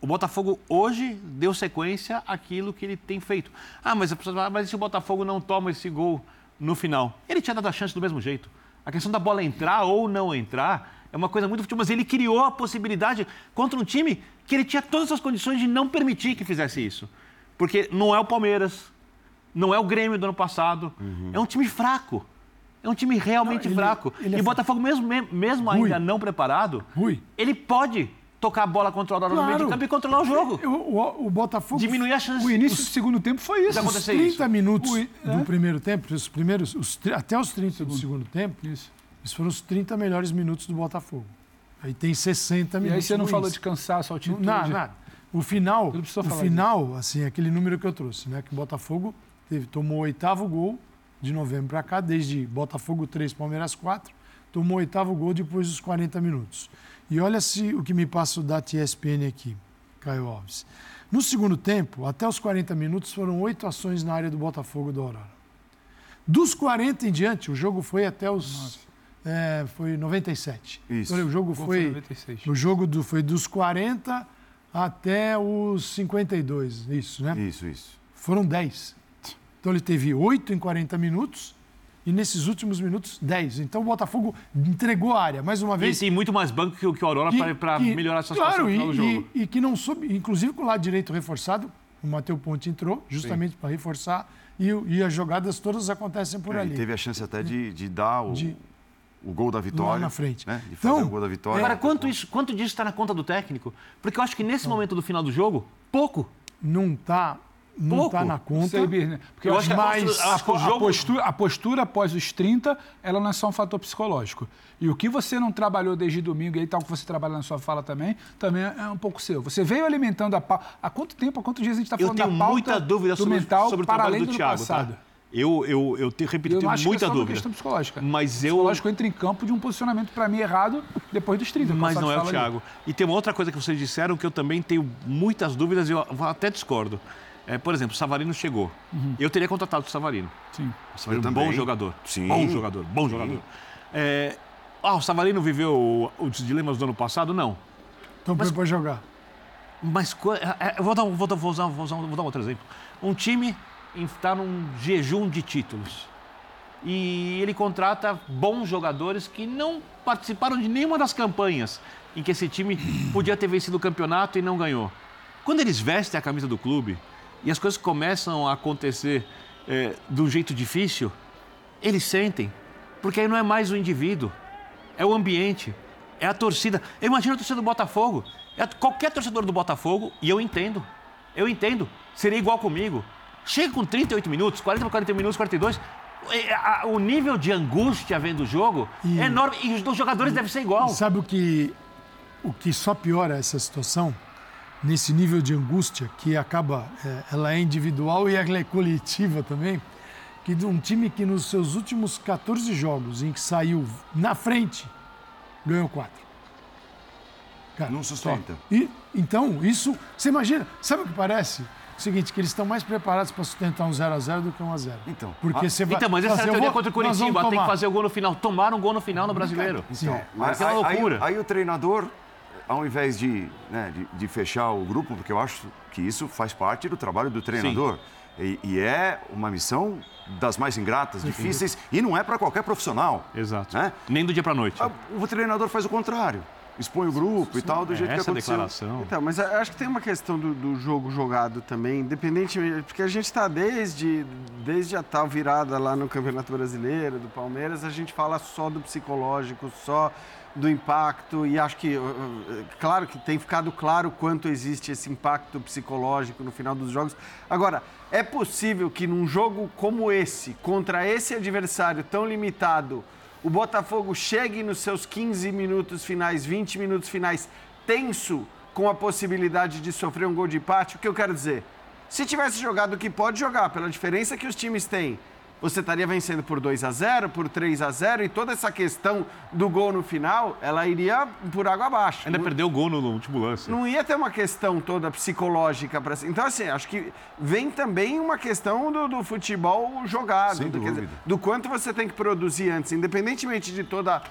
o Botafogo hoje deu sequência àquilo que ele tem feito. Ah, mas, mas se o Botafogo não toma esse gol no final? Ele tinha dado a chance do mesmo jeito. A questão da bola entrar ou não entrar é uma coisa muito futebol, mas ele criou a possibilidade contra um time que ele tinha todas as condições de não permitir que fizesse isso. Porque não é o Palmeiras, não é o Grêmio do ano passado, uhum. é um time fraco. É um time realmente não, ele, fraco. Ele é e o Botafogo, mesmo, mesmo ainda não preparado, Rui. ele pode tocar a bola Aurora claro. no meio de campo e controlar o jogo. O, o, o Botafogo. Diminuir a chance. O início os, do segundo tempo foi isso. Os 30 isso. minutos o, do é? primeiro tempo, os primeiros, os, até os 30 segundo. do segundo tempo, isso. Esses foram os 30 melhores minutos do Botafogo. Aí tem 60 minutos. E aí você não falou de cansaço, altitude? Nada, nada. O final, o final, disso. assim, aquele número que eu trouxe, né? Que o Botafogo teve, tomou o oitavo gol de novembro para cá, desde Botafogo 3, Palmeiras 4, tomou o oitavo gol depois dos 40 minutos. E olha se o que me passa o data ESPN aqui, Caio Alves. No segundo tempo, até os 40 minutos, foram oito ações na área do Botafogo do Aurora. Dos 40 em diante, o jogo foi até os. É, foi 97. Isso. Então, o jogo foi. foi 96. O jogo do, foi dos 40 até os 52. Isso, né? Isso, isso. Foram 10. Então ele teve 8 em 40 minutos e nesses últimos minutos, 10. Então o Botafogo entregou a área, mais uma vez. E tem muito mais banco que, que o Aurora para melhorar essa claro, situação no jogo. E, e, que não soube, inclusive com o lado direito reforçado, o Matheus Ponte entrou justamente para reforçar e, e, as jogadas todas acontecem por é, ali. Teve a chance até de, de dar o, de, o gol da vitória. Lá na frente. Né? De fazer então, o gol da vitória. Agora, quanto, isso, quanto disso está na conta do técnico? Porque eu acho que nesse momento do final do jogo, pouco. Não está não está na conta. Sei, né? Porque eu, acho mais a, a, a, postura, a postura após os 30, ela não é só um fator psicológico. E o que você não trabalhou desde domingo, e aí tal que você trabalha na sua fala também, também é um pouco seu. Você veio alimentando a pauta. Há quanto tempo, há quantos dias a gente está falando da pauta Eu tenho muita dúvida sobre, mental sobre o para trabalho do, do Thiago, passado. Tá? Eu, eu, eu te, repito, eu tenho muita que é dúvida. questão psicológica. Mas eu... Psicológico entra em campo de um posicionamento, para mim, errado depois dos 30. Mas não é o Thiago. Ali. E tem uma outra coisa que vocês disseram que eu também tenho muitas dúvidas e eu até discordo. É, por exemplo, o Savarino chegou. Uhum. Eu teria contratado o Savarino. Sim. O Savarino é um bom jogador. Sim. Bom jogador, bom Sim. jogador. É, ah, o Savarino viveu os dilemas do ano passado? Não. Então mas, pode jogar. Mas é, é, eu vou dar, vou, dar, vou, usar, vou, usar, vou dar outro exemplo. Um time está num jejum de títulos. E ele contrata bons jogadores que não participaram de nenhuma das campanhas em que esse time podia ter vencido o campeonato e não ganhou. Quando eles vestem a camisa do clube, e as coisas começam a acontecer é, do jeito difícil, eles sentem. Porque aí não é mais o indivíduo, é o ambiente, é a torcida. Eu imagino a torcida do Botafogo. É qualquer torcedor do Botafogo, e eu entendo, eu entendo, seria igual comigo. Chega com 38 minutos, 40 para 40 minutos, 42, é, o nível de angústia vendo o jogo e, é enorme e os jogadores e, devem ser igual. Sabe o que, o que só piora essa situação? Nesse nível de angústia, que acaba, é, ela é individual e ela é coletiva também, que de um time que nos seus últimos 14 jogos em que saiu na frente, ganhou quatro. Cara, não sustenta. E, então, isso, você imagina, sabe o que parece? O seguinte, que eles estão mais preparados para sustentar um 0x0 do que um 1x0. Então. Porque ah, você vai. Então, mas essa é a teoria contra o Curitiba. Tem que fazer o gol no final. Tomaram um gol no final no brasileiro. Então, Sim. mas é uma loucura. Aí, aí, o treinador, ao invés de, né, de, de, fechar o grupo, porque eu acho que isso faz parte do trabalho do treinador. E, e, é uma missão das mais ingratas, difíceis, e não é para qualquer profissional. Exato. Né? Nem do dia para a noite. Ah, o treinador faz o contrário expõe o grupo e tal, do jeito que aconteceu. declaração. Então, mas acho que tem uma questão do, do jogo jogado também, independentemente, porque a gente está desde, desde a tal virada lá no Campeonato Brasileiro, do Palmeiras, a gente fala só do psicológico, só do impacto e acho que, claro que tem ficado claro quanto existe esse impacto psicológico no final dos jogos. Agora, é possível que num jogo como esse, contra esse adversário tão limitado, o Botafogo chegue nos seus 15 minutos finais, 20 minutos finais, tenso com a possibilidade de sofrer um gol de empate, o que eu quero dizer? Se tivesse jogado o que pode jogar, pela diferença que os times têm, você estaria vencendo por 2 a 0 por 3 a 0 e toda essa questão do gol no final, ela iria por água abaixo. Ainda não, perdeu o gol no, último lance. Não ia ter uma questão toda psicológica para Então, assim, acho que vem também uma questão do, do futebol jogado, do, dizer, do quanto você tem que produzir antes, independentemente de toda.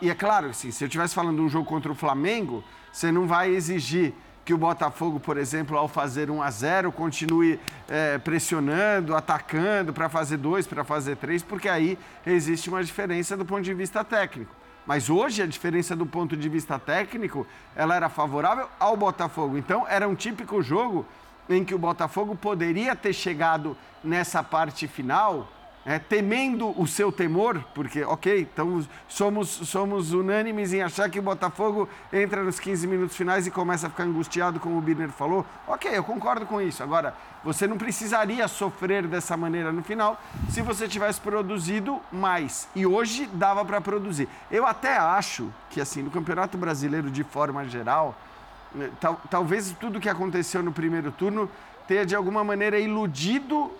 E é claro, assim, se eu estivesse falando de um jogo contra o Flamengo, você não vai exigir que o Botafogo, por exemplo, ao fazer 1 a 0 continue é, pressionando, atacando para fazer dois, para fazer três, porque aí existe uma diferença do ponto de vista técnico. Mas hoje a diferença do ponto de vista técnico, ela era favorável ao Botafogo. Então era um típico jogo em que o Botafogo poderia ter chegado nessa parte final é, temendo o seu temor, porque, ok, então somos, somos unânimes em achar que o Botafogo entra nos 15 minutos finais e começa a ficar angustiado, como o Birner falou. Ok, eu concordo com isso. Agora, você não precisaria sofrer dessa maneira no final se você tivesse produzido mais. E hoje dava para produzir. Eu até acho que, assim, no Campeonato Brasileiro, de forma geral, né, tal, talvez tudo que aconteceu no primeiro turno tenha, de alguma maneira, iludido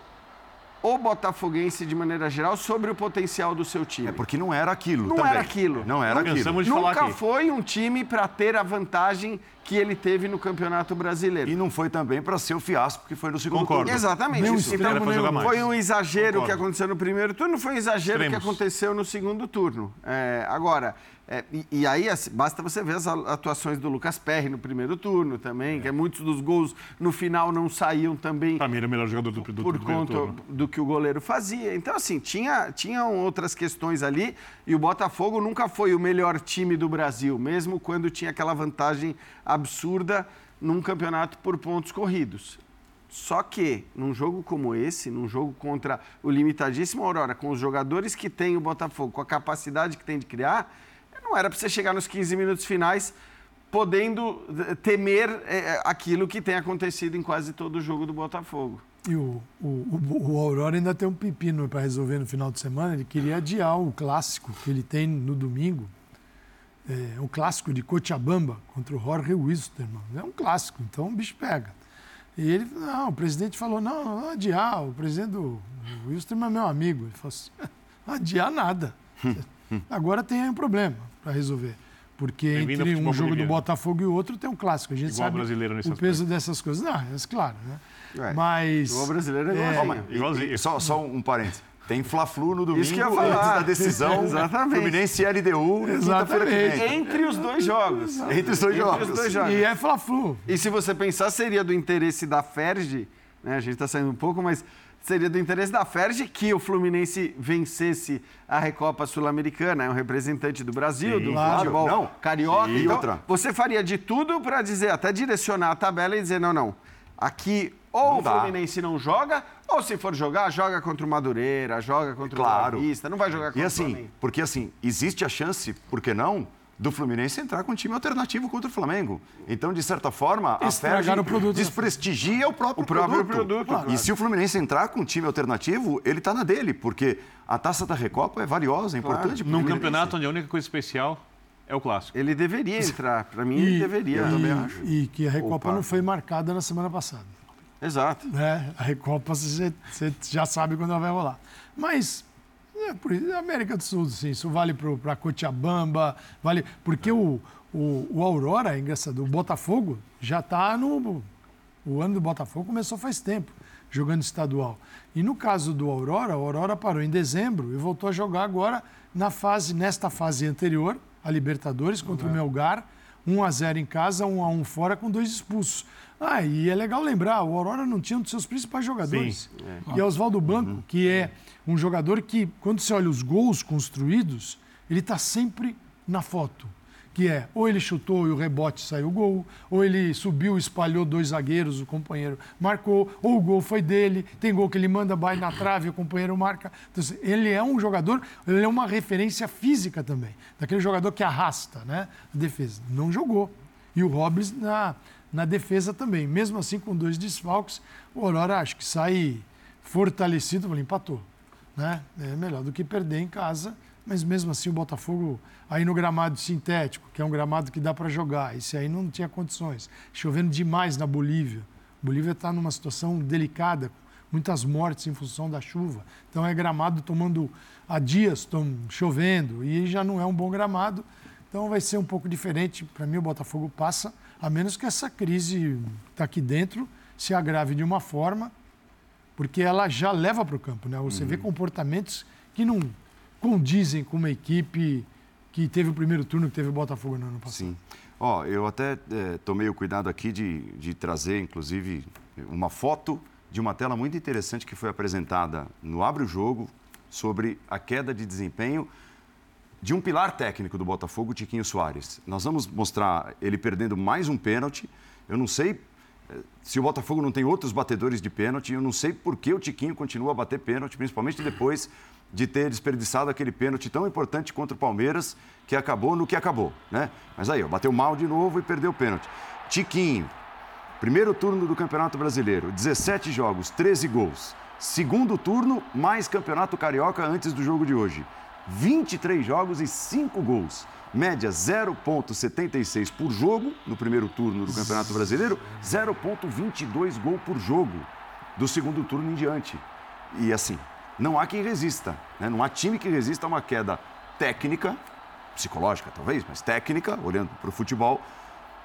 o botafoguense de maneira geral sobre o potencial do seu time. É porque não era aquilo. Não também. era aquilo. Não era aquilo. De Nunca foi um time para ter a vantagem que ele teve no Campeonato Brasileiro. E não foi também para ser o fiasco que foi no segundo Concordo. turno. Exatamente. Isso. Então, foi um exagero Concordo. que aconteceu no primeiro turno, foi um exagero Extremos. que aconteceu no segundo turno. É, agora, é, e, e, aí, assim, basta você ver as atuações do Lucas Perry no primeiro turno também, é. que muitos dos gols no final não saíam também. Para mim, era o melhor jogador do, do Por conta turno. do que o goleiro fazia. Então, assim, tinha, tinham outras questões ali e o Botafogo nunca foi o melhor time do Brasil, mesmo quando tinha aquela vantagem absurda num campeonato por pontos corridos. Só que, num jogo como esse, num jogo contra o limitadíssimo Aurora, com os jogadores que tem o Botafogo, com a capacidade que tem de criar não era para você chegar nos 15 minutos finais podendo eh, temer é, aquilo que tem acontecido em quase todo o jogo do Botafogo. E o, o, o Aurora ainda tem um pepino para resolver no final de semana. Ele queria adiar o clássico que ele tem no domingo. É, o clássico de Cochabamba contra o Jorge Wisterman. É um clássico, então o bicho pega. E ele, não, o presidente falou, não, não adiar, o presidente do Wisterman é meu amigo. Ele falou assim, não adiar nada. Agora tem um problema para resolver. Porque entre um jogo do Botafogo e o outro tem um clássico. A gente Igual sabe brasileiro nesse o peso aspecto. dessas coisas. Não, é claro. Né? É, Mas. O brasileiro é, igual, é, igualzinho. Só, só um parênteses. Tem Fla-Flu no domingo Isso que eu antes da decisão. Exatamente. Fluminense e LDU Exatamente. Entre os dois jogos. Entre os dois, Entre jogos. Os dois jogos. E é Fla-Flu. E se você pensar, seria do interesse da Ferge, né? a gente está saindo um pouco, mas seria do interesse da Ferge que o Fluminense vencesse a Recopa Sul-Americana, é um representante do Brasil, Sim, do claro. futebol não. carioca. Sim, então, outra. você faria de tudo para dizer, até direcionar a tabela e dizer, não, não, aqui ou não o Fluminense não joga, ou se for jogar, joga contra o Madureira, joga contra claro. o Boa Vista, não vai jogar contra e assim, o Flamengo. Porque assim, existe a chance, por que não, do Fluminense entrar com um time alternativo contra o Flamengo. Então, de certa forma, a Ferg desprestigia o próprio, o próprio produto. produto E se o Fluminense entrar com um time alternativo, ele está na dele, porque a taça da Recopa é valiosa, é importante. Claro. Num campeonato onde a única coisa especial é o clássico. Ele deveria entrar. Para mim, e, ele deveria. E, eu também acho. E que a Recopa Opa. não foi marcada na semana passada. Exato. É, a Recopa você já sabe quando ela vai rolar. Mas é, por isso, América do Sul, sim, isso vale para Cochabamba, vale. Porque o, o, o Aurora, é engraçado, o Botafogo já está no. O ano do Botafogo começou faz tempo, jogando estadual. E no caso do Aurora, o Aurora parou em dezembro e voltou a jogar agora na fase, nesta fase anterior, a Libertadores, contra uhum. o Melgar, 1 a 0 em casa, 1 a 1 fora, com dois expulsos. Ah, e é legal lembrar, o Aurora não tinha um dos seus principais jogadores. Sim, é. E é Oswaldo Blanco, uhum. que é um jogador que, quando você olha os gols construídos, ele está sempre na foto. Que é, ou ele chutou e o rebote saiu gol, ou ele subiu, espalhou dois zagueiros, o companheiro marcou, ou o gol foi dele, tem gol que ele manda, vai na trave, o companheiro marca. Então, assim, ele é um jogador, ele é uma referência física também, daquele jogador que arrasta né, a defesa. Não jogou. E o Robles na, na defesa também. Mesmo assim, com dois desfalques, o Aurora acho que sai fortalecido, empatou né? É melhor do que perder em casa, mas mesmo assim o Botafogo aí no gramado sintético, que é um gramado que dá para jogar, esse aí não tinha condições. Chovendo demais na Bolívia. A Bolívia está numa situação delicada, muitas mortes em função da chuva. Então é gramado tomando há dias tom, chovendo e já não é um bom gramado. Então vai ser um pouco diferente. Para mim o Botafogo passa, a menos que essa crise está aqui dentro se agrave de uma forma porque ela já leva para o campo. Né? Você uhum. vê comportamentos que não condizem com uma equipe que teve o primeiro turno que teve o Botafogo no ano passado. Sim. Ó, oh, eu até é, tomei o cuidado aqui de, de trazer, inclusive, uma foto de uma tela muito interessante que foi apresentada no Abre o Jogo sobre a queda de desempenho de um pilar técnico do Botafogo, Tiquinho Soares. Nós vamos mostrar ele perdendo mais um pênalti. Eu não sei se o Botafogo não tem outros batedores de pênalti, eu não sei por que o Tiquinho continua a bater pênalti, principalmente depois de ter desperdiçado aquele pênalti tão importante contra o Palmeiras, que acabou no que acabou, né? Mas aí, ó, bateu mal de novo e perdeu o pênalti. Tiquinho, primeiro turno do Campeonato Brasileiro, 17 jogos, 13 gols. Segundo turno, mais Campeonato Carioca antes do jogo de hoje. 23 jogos e 5 gols média 0,76 por jogo no primeiro turno do Campeonato Brasileiro, 0,22 gol por jogo do segundo turno em diante. E assim, não há quem resista, né? não há time que resista a uma queda técnica, psicológica talvez, mas técnica, olhando para o futebol,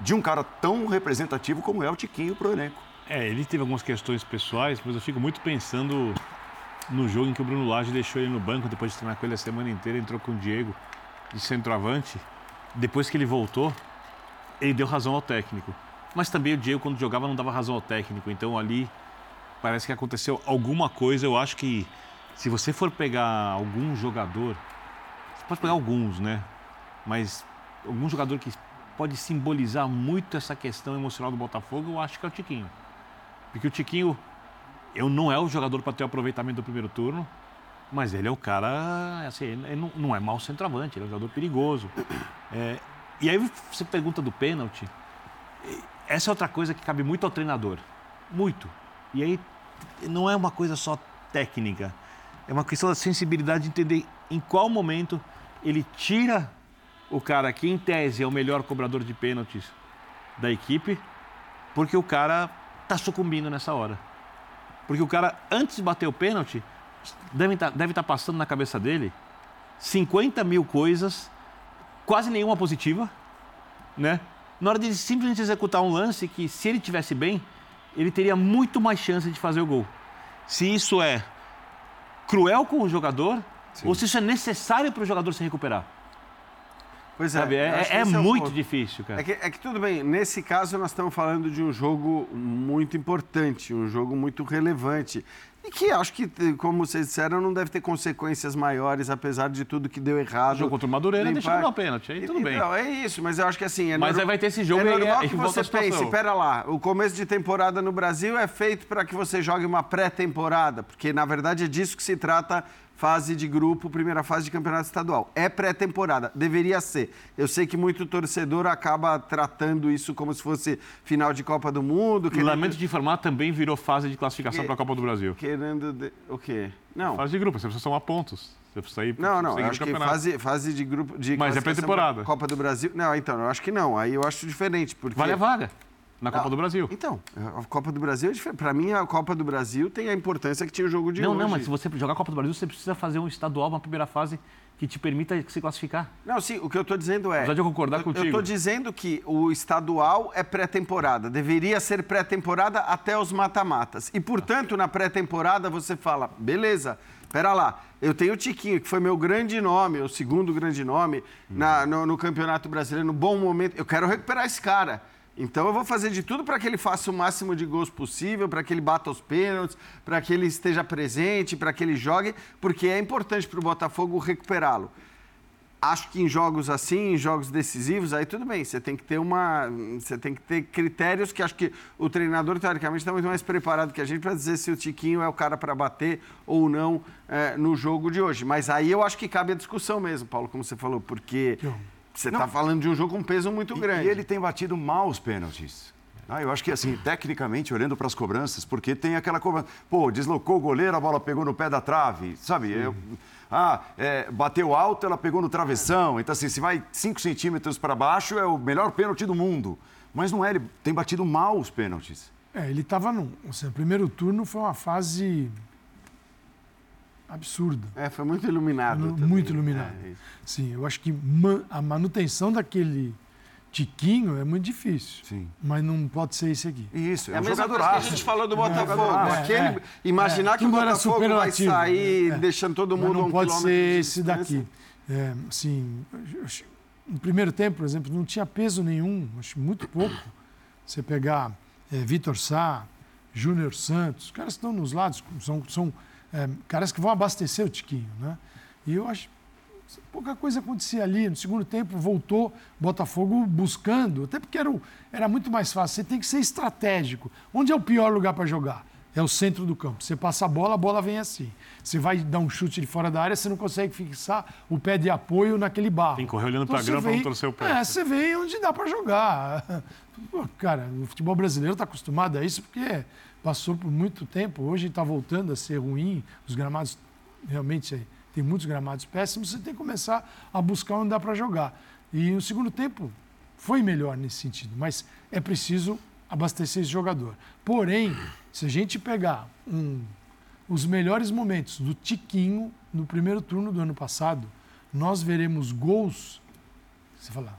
de um cara tão representativo como é o Tiquinho para o elenco. É, ele teve algumas questões pessoais, mas eu fico muito pensando no jogo em que o Bruno Lage deixou ele no banco depois de treinar com ele a semana inteira, entrou com o Diego de centroavante, depois que ele voltou, ele deu razão ao técnico. Mas também o Diego, quando jogava, não dava razão ao técnico. Então ali parece que aconteceu alguma coisa. Eu acho que se você for pegar algum jogador, você pode pegar alguns, né? Mas algum jogador que pode simbolizar muito essa questão emocional do Botafogo, eu acho que é o Tiquinho. Porque o Tiquinho, eu não é o jogador para ter o aproveitamento do primeiro turno. Mas ele é o cara, assim, ele não, é mau centroavante, ele é um jogador perigoso. É, e aí você pergunta do pênalti, essa é outra coisa que cabe muito ao treinador. Muito. E aí não é uma coisa só técnica, é uma questão da sensibilidade de entender em qual momento ele tira o cara que, em tese, é o melhor cobrador de pênaltis da equipe, porque o cara está sucumbindo nessa hora. Porque o cara, antes de bater o pênalti, deve estar, tá, deve estar tá passando na cabeça dele 50 mil coisas, quase nenhuma positiva, né? Na hora de simplesmente executar um lance que, se ele tivesse bem, ele teria muito mais chance de fazer o gol. Se isso é cruel com o jogador Sim. ou se isso é necessário para o jogador se recuperar. Pois é, é, é, é muito é difícil, cara. É que, é que, tudo bem, nesse caso nós estamos falando de um jogo muito importante, um jogo muito relevante. E que acho que, como vocês disseram, não deve ter consequências maiores, apesar de tudo que deu errado. O jogo contra o Madureira deixa de dar pênalti, aí tudo bem. Não, é isso, mas eu acho que assim... É mas normal, aí vai ter esse jogo é normal e, que você pense, espera lá, o começo de temporada no Brasil é feito para que você jogue uma pré-temporada, porque na verdade é disso que se trata fase de grupo, primeira fase de campeonato estadual. É pré-temporada, deveria ser. Eu sei que muito torcedor acaba tratando isso como se fosse final de Copa do Mundo. Querendo... Lamento de informar, também virou fase de classificação que... para a Copa do Brasil. Querendo. De... O quê? Não. Fase de grupo, você precisa somar pontos. Você precisa ir Não, não, acho que fase, fase de grupo. De Mas é pré-temporada. Copa do Brasil. Não, então, eu acho que não. Aí eu acho diferente. Porque... Vale a vaga na Copa ah, do Brasil. Então, a Copa do Brasil é diferente. Para mim, a Copa do Brasil tem a importância que tinha o jogo de não, hoje. Não, não, mas se você jogar a Copa do Brasil, você precisa fazer um estadual, uma primeira fase que te permita se classificar. Não, sim, o que eu estou dizendo é... Apesar de eu concordar eu, contigo. Eu estou dizendo que o estadual é pré-temporada. Deveria ser pré-temporada até os mata-matas. E, portanto, na pré-temporada você fala, beleza, pera lá, eu tenho o Tiquinho, que foi meu grande nome, o segundo grande nome hum. na, no, no Campeonato Brasileiro, no bom momento. Eu quero recuperar esse cara. Então eu vou fazer de tudo para que ele faça o máximo de gols possível, para que ele bata os pênaltis, para que ele esteja presente, para que ele jogue, porque é importante para o Botafogo recuperá-lo. Acho que em jogos assim, em jogos decisivos, aí tudo bem. Você tem que ter uma, você tem que ter critérios que acho que o treinador teoricamente está muito mais preparado que a gente para dizer se o Tiquinho é o cara para bater ou não é, no jogo de hoje. Mas aí eu acho que cabe a discussão mesmo, Paulo, como você falou, porque você está falando de um jogo com peso muito grande. E ele tem batido mal os pênaltis. Ah, eu acho que, assim, tecnicamente, olhando para as cobranças, porque tem aquela cobrança. Pô, deslocou o goleiro, a bola pegou no pé da trave, sabe? Eu, ah, é, bateu alto, ela pegou no travessão. Então, assim, se vai 5 centímetros para baixo, é o melhor pênalti do mundo. Mas não é, ele tem batido mal os pênaltis. É, ele estava no. Assim, o primeiro turno foi uma fase absurda. É, foi muito iluminado. Muito iluminado. É, Sim, eu acho que man, a manutenção daquele tiquinho é muito difícil. Sim. Mas não pode ser esse aqui. Isso, é, é um jogador que a gente falou do Botafogo. É, Aquele, é, imaginar que o Botafogo vai sair é. deixando todo mundo mas não um pode ser esse daqui. É, assim, no primeiro tempo, por exemplo, não tinha peso nenhum, acho muito pouco. Você pegar é, Vitor Sá, Júnior Santos, os caras estão nos lados, são, são é, caras que vão abastecer o Tiquinho, né? E eu acho pouca coisa acontecia ali. No segundo tempo voltou Botafogo buscando, até porque era, era muito mais fácil. Você tem que ser estratégico. Onde é o pior lugar para jogar? É o centro do campo. Você passa a bola, a bola vem assim. Você vai dar um chute de fora da área, você não consegue fixar o pé de apoio naquele barro. Tem que correr olhando então, para a grama para não torcer o pé. É, você vem onde dá para jogar. Pô, cara, o futebol brasileiro está acostumado a isso porque passou por muito tempo, hoje está voltando a ser ruim, os gramados realmente tem muitos gramados péssimos, você tem que começar a buscar onde dá para jogar. E no segundo tempo foi melhor nesse sentido, mas é preciso abastecer esse jogador. Porém, se a gente pegar um, os melhores momentos do Tiquinho no primeiro turno do ano passado, nós veremos gols. Você fala,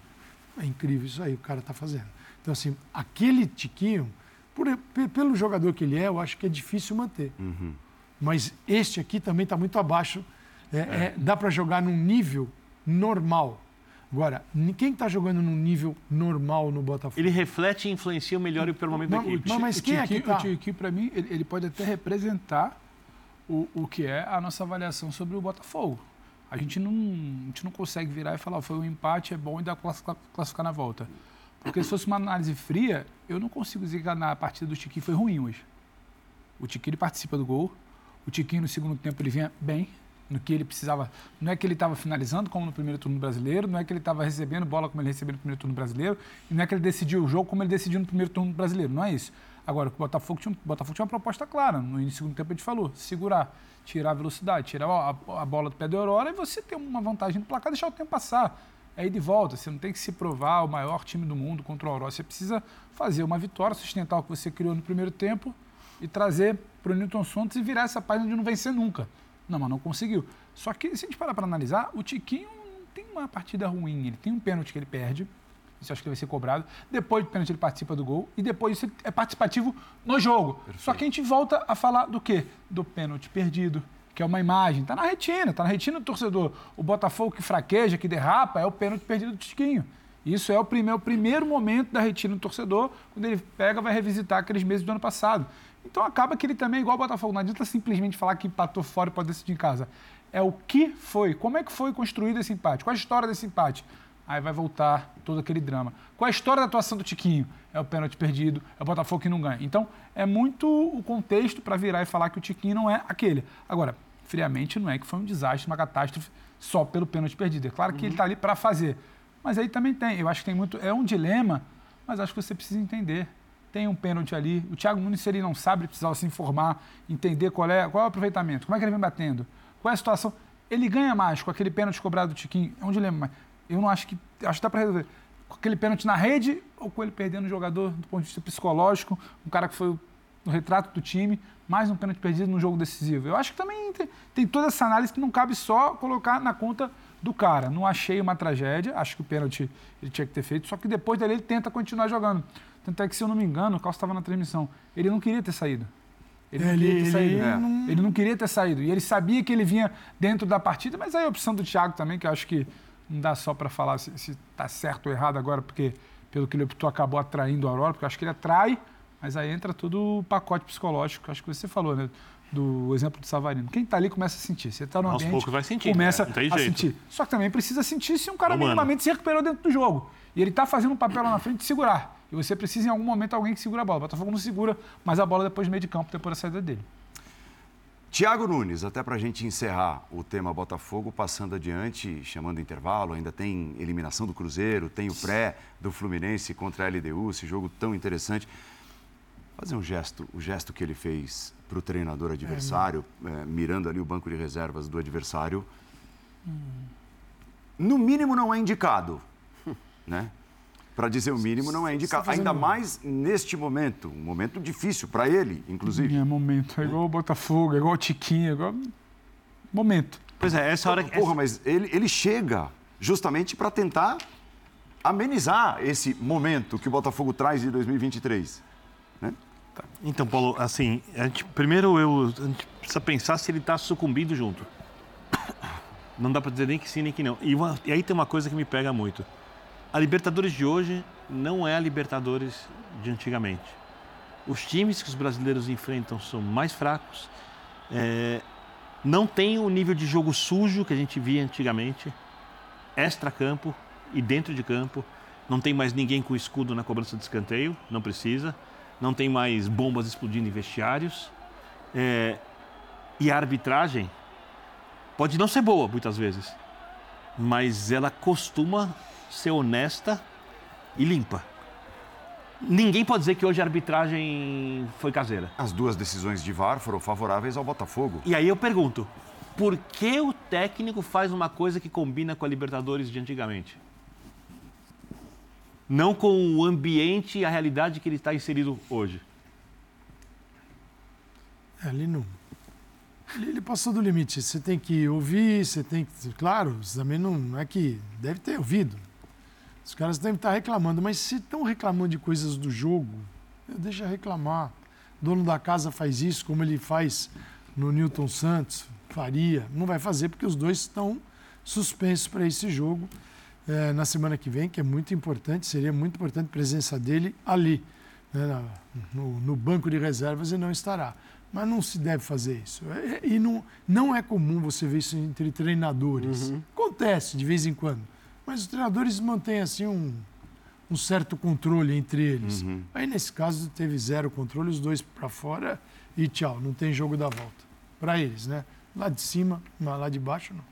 é incrível isso aí, o cara está fazendo. Então, assim, aquele Tiquinho por, pelo jogador que ele é, eu acho que é difícil manter. Uhum. Mas este aqui também está muito abaixo. É, é. É, dá para jogar num nível normal. Agora, quem está jogando num nível normal no Botafogo? Ele reflete e influencia o melhor e o pior momento não, da equipe. Não, mas quem é que tá? O Tiqui, para mim, ele, ele, pode até representar o, o que é a nossa avaliação sobre o Botafogo. A gente não, a gente não consegue virar e falar, foi um empate, é bom e dá classificar na volta. Porque se fosse uma análise fria, eu não consigo dizer que na partida do Tiquinho foi ruim hoje. O Tiquinho participa do gol. O Tiquinho no segundo tempo ele vinha bem no que ele precisava. Não é que ele estava finalizando como no primeiro turno brasileiro, não é que ele estava recebendo bola como ele recebeu no primeiro turno brasileiro, e não é que ele decidiu o jogo como ele decidiu no primeiro turno brasileiro. Não é isso. Agora, o Botafogo tinha, o Botafogo tinha uma proposta clara. No do segundo tempo a gente falou: segurar, tirar a velocidade, tirar a, a, a bola do pé da Aurora e você ter uma vantagem no placar, deixar o tempo passar é ir de volta. Você não tem que se provar o maior time do mundo contra o Aurora. Você precisa fazer uma vitória, sustentar o que você criou no primeiro tempo e trazer para o Newton Santos e virar essa página de não vencer nunca. Não, mas não conseguiu. Só que, se a gente parar para analisar, o Tiquinho não tem uma partida ruim. Ele tem um pênalti que ele perde. Isso acho que vai ser cobrado. Depois do pênalti ele participa do gol. E depois isso é participativo no jogo. Perfeito. Só que a gente volta a falar do quê? Do pênalti perdido que é uma imagem, está na retina, está na retina do torcedor. O Botafogo que fraqueja, que derrapa, é o pênalti perdido do Tiquinho. Isso é o primeiro, o primeiro momento da retina do torcedor, quando ele pega vai revisitar aqueles meses do ano passado. Então acaba que ele também é igual o Botafogo. Não adianta simplesmente falar que empatou fora e pode decidir em casa. É o que foi, como é que foi construído esse empate, qual a história desse empate. Aí vai voltar todo aquele drama. Qual a história da atuação do Tiquinho? É o pênalti perdido, é o Botafogo que não ganha. Então, é muito o contexto para virar e falar que o Tiquinho não é aquele. Agora, friamente, não é que foi um desastre, uma catástrofe só pelo pênalti perdido. É claro que uhum. ele está ali para fazer. Mas aí também tem, eu acho que tem muito. É um dilema, mas acho que você precisa entender. Tem um pênalti ali. O Thiago Nunes, se ele não sabe, precisava se informar, entender qual é, qual é o aproveitamento, como é que ele vem batendo, qual é a situação. Ele ganha mais com aquele pênalti cobrado do Tiquinho. É um dilema, mas eu não acho que. Acho que dá para resolver. Com aquele pênalti na rede ou com ele perdendo o jogador do ponto de vista psicológico, um cara que foi o retrato do time, mais um pênalti perdido num jogo decisivo. Eu acho que também tem, tem, toda essa análise que não cabe só colocar na conta do cara. Não achei uma tragédia, acho que o pênalti ele tinha que ter feito, só que depois dali ele tenta continuar jogando. Tanto é que, se eu não me engano, o Carlos estava na transmissão, ele não queria ter saído. Ele não queria ter saído. Ele, não... ele não queria ter saído. E ele sabia que ele vinha dentro da partida, mas aí a opção do Thiago também, que eu acho que não dá só para falar se está certo ou errado agora, porque pelo que ele optou acabou atraindo o Aurora, porque eu acho que ele atrai, mas aí entra todo o pacote psicológico, acho que você falou, né? Do exemplo do Savarino. Quem está ali começa a sentir. Você está no Aos ambiente, vai sentir, começa né? a sentir. Só que também precisa sentir se um cara Humano. minimamente se recuperou dentro do jogo. E ele está fazendo um papel lá na frente de segurar. E você precisa, em algum momento, alguém que segura a bola. O Botafogo não segura, mas a bola depois do meio de campo, depois da saída dele. Tiago Nunes, até para a gente encerrar o tema Botafogo, passando adiante, chamando intervalo, ainda tem eliminação do Cruzeiro, tem o pré do Fluminense contra a LDU, esse jogo tão interessante. Fazer um gesto, o gesto que ele fez para o treinador adversário, é, é, mirando ali o banco de reservas do adversário, hum. no mínimo não é indicado, né? Para dizer o mínimo, não é indicado. Ainda mais neste momento, um momento difícil para ele, inclusive. É momento, é igual o Botafogo, é igual o Tiquinho, é igual... Momento. Pois é, essa hora... Porra, mas ele, ele chega justamente para tentar amenizar esse momento que o Botafogo traz de 2023. Né? Tá. Então, Paulo, assim, a gente, primeiro eu, a gente precisa pensar se ele está sucumbindo junto. Não dá para dizer nem que sim, nem que não. E, uma, e aí tem uma coisa que me pega muito. A Libertadores de hoje não é a Libertadores de antigamente. Os times que os brasileiros enfrentam são mais fracos, é, não tem o nível de jogo sujo que a gente via antigamente, extra-campo e dentro de campo. Não tem mais ninguém com escudo na cobrança de escanteio, não precisa. Não tem mais bombas explodindo em vestiários. É, e a arbitragem pode não ser boa muitas vezes, mas ela costuma ser honesta e limpa. Ninguém pode dizer que hoje a arbitragem foi caseira. As duas decisões de VAR foram favoráveis ao Botafogo. E aí eu pergunto, por que o técnico faz uma coisa que combina com a Libertadores de antigamente? Não com o ambiente e a realidade que ele está inserido hoje. É, ali não. Ele, passou do limite. Você tem que ouvir, você tem que. Claro, você também não, não é que. Deve ter ouvido. Os caras devem estar reclamando, mas se estão reclamando de coisas do jogo, deixa reclamar. O dono da casa faz isso, como ele faz no Newton Santos, faria. Não vai fazer porque os dois estão suspensos para esse jogo é, na semana que vem, que é muito importante, seria muito importante a presença dele ali, né, no, no, banco de reservas, e não estará. Mas não se deve fazer isso. É, e não, não é comum você ver isso entre treinadores. Uhum. Acontece de vez em quando. Mas os treinadores mantêm assim um, um certo controle entre eles. Uhum. Aí nesse caso teve zero controle, os dois para fora e tchau, não tem jogo da volta. Para eles, né? Lá de cima, lá de baixo não.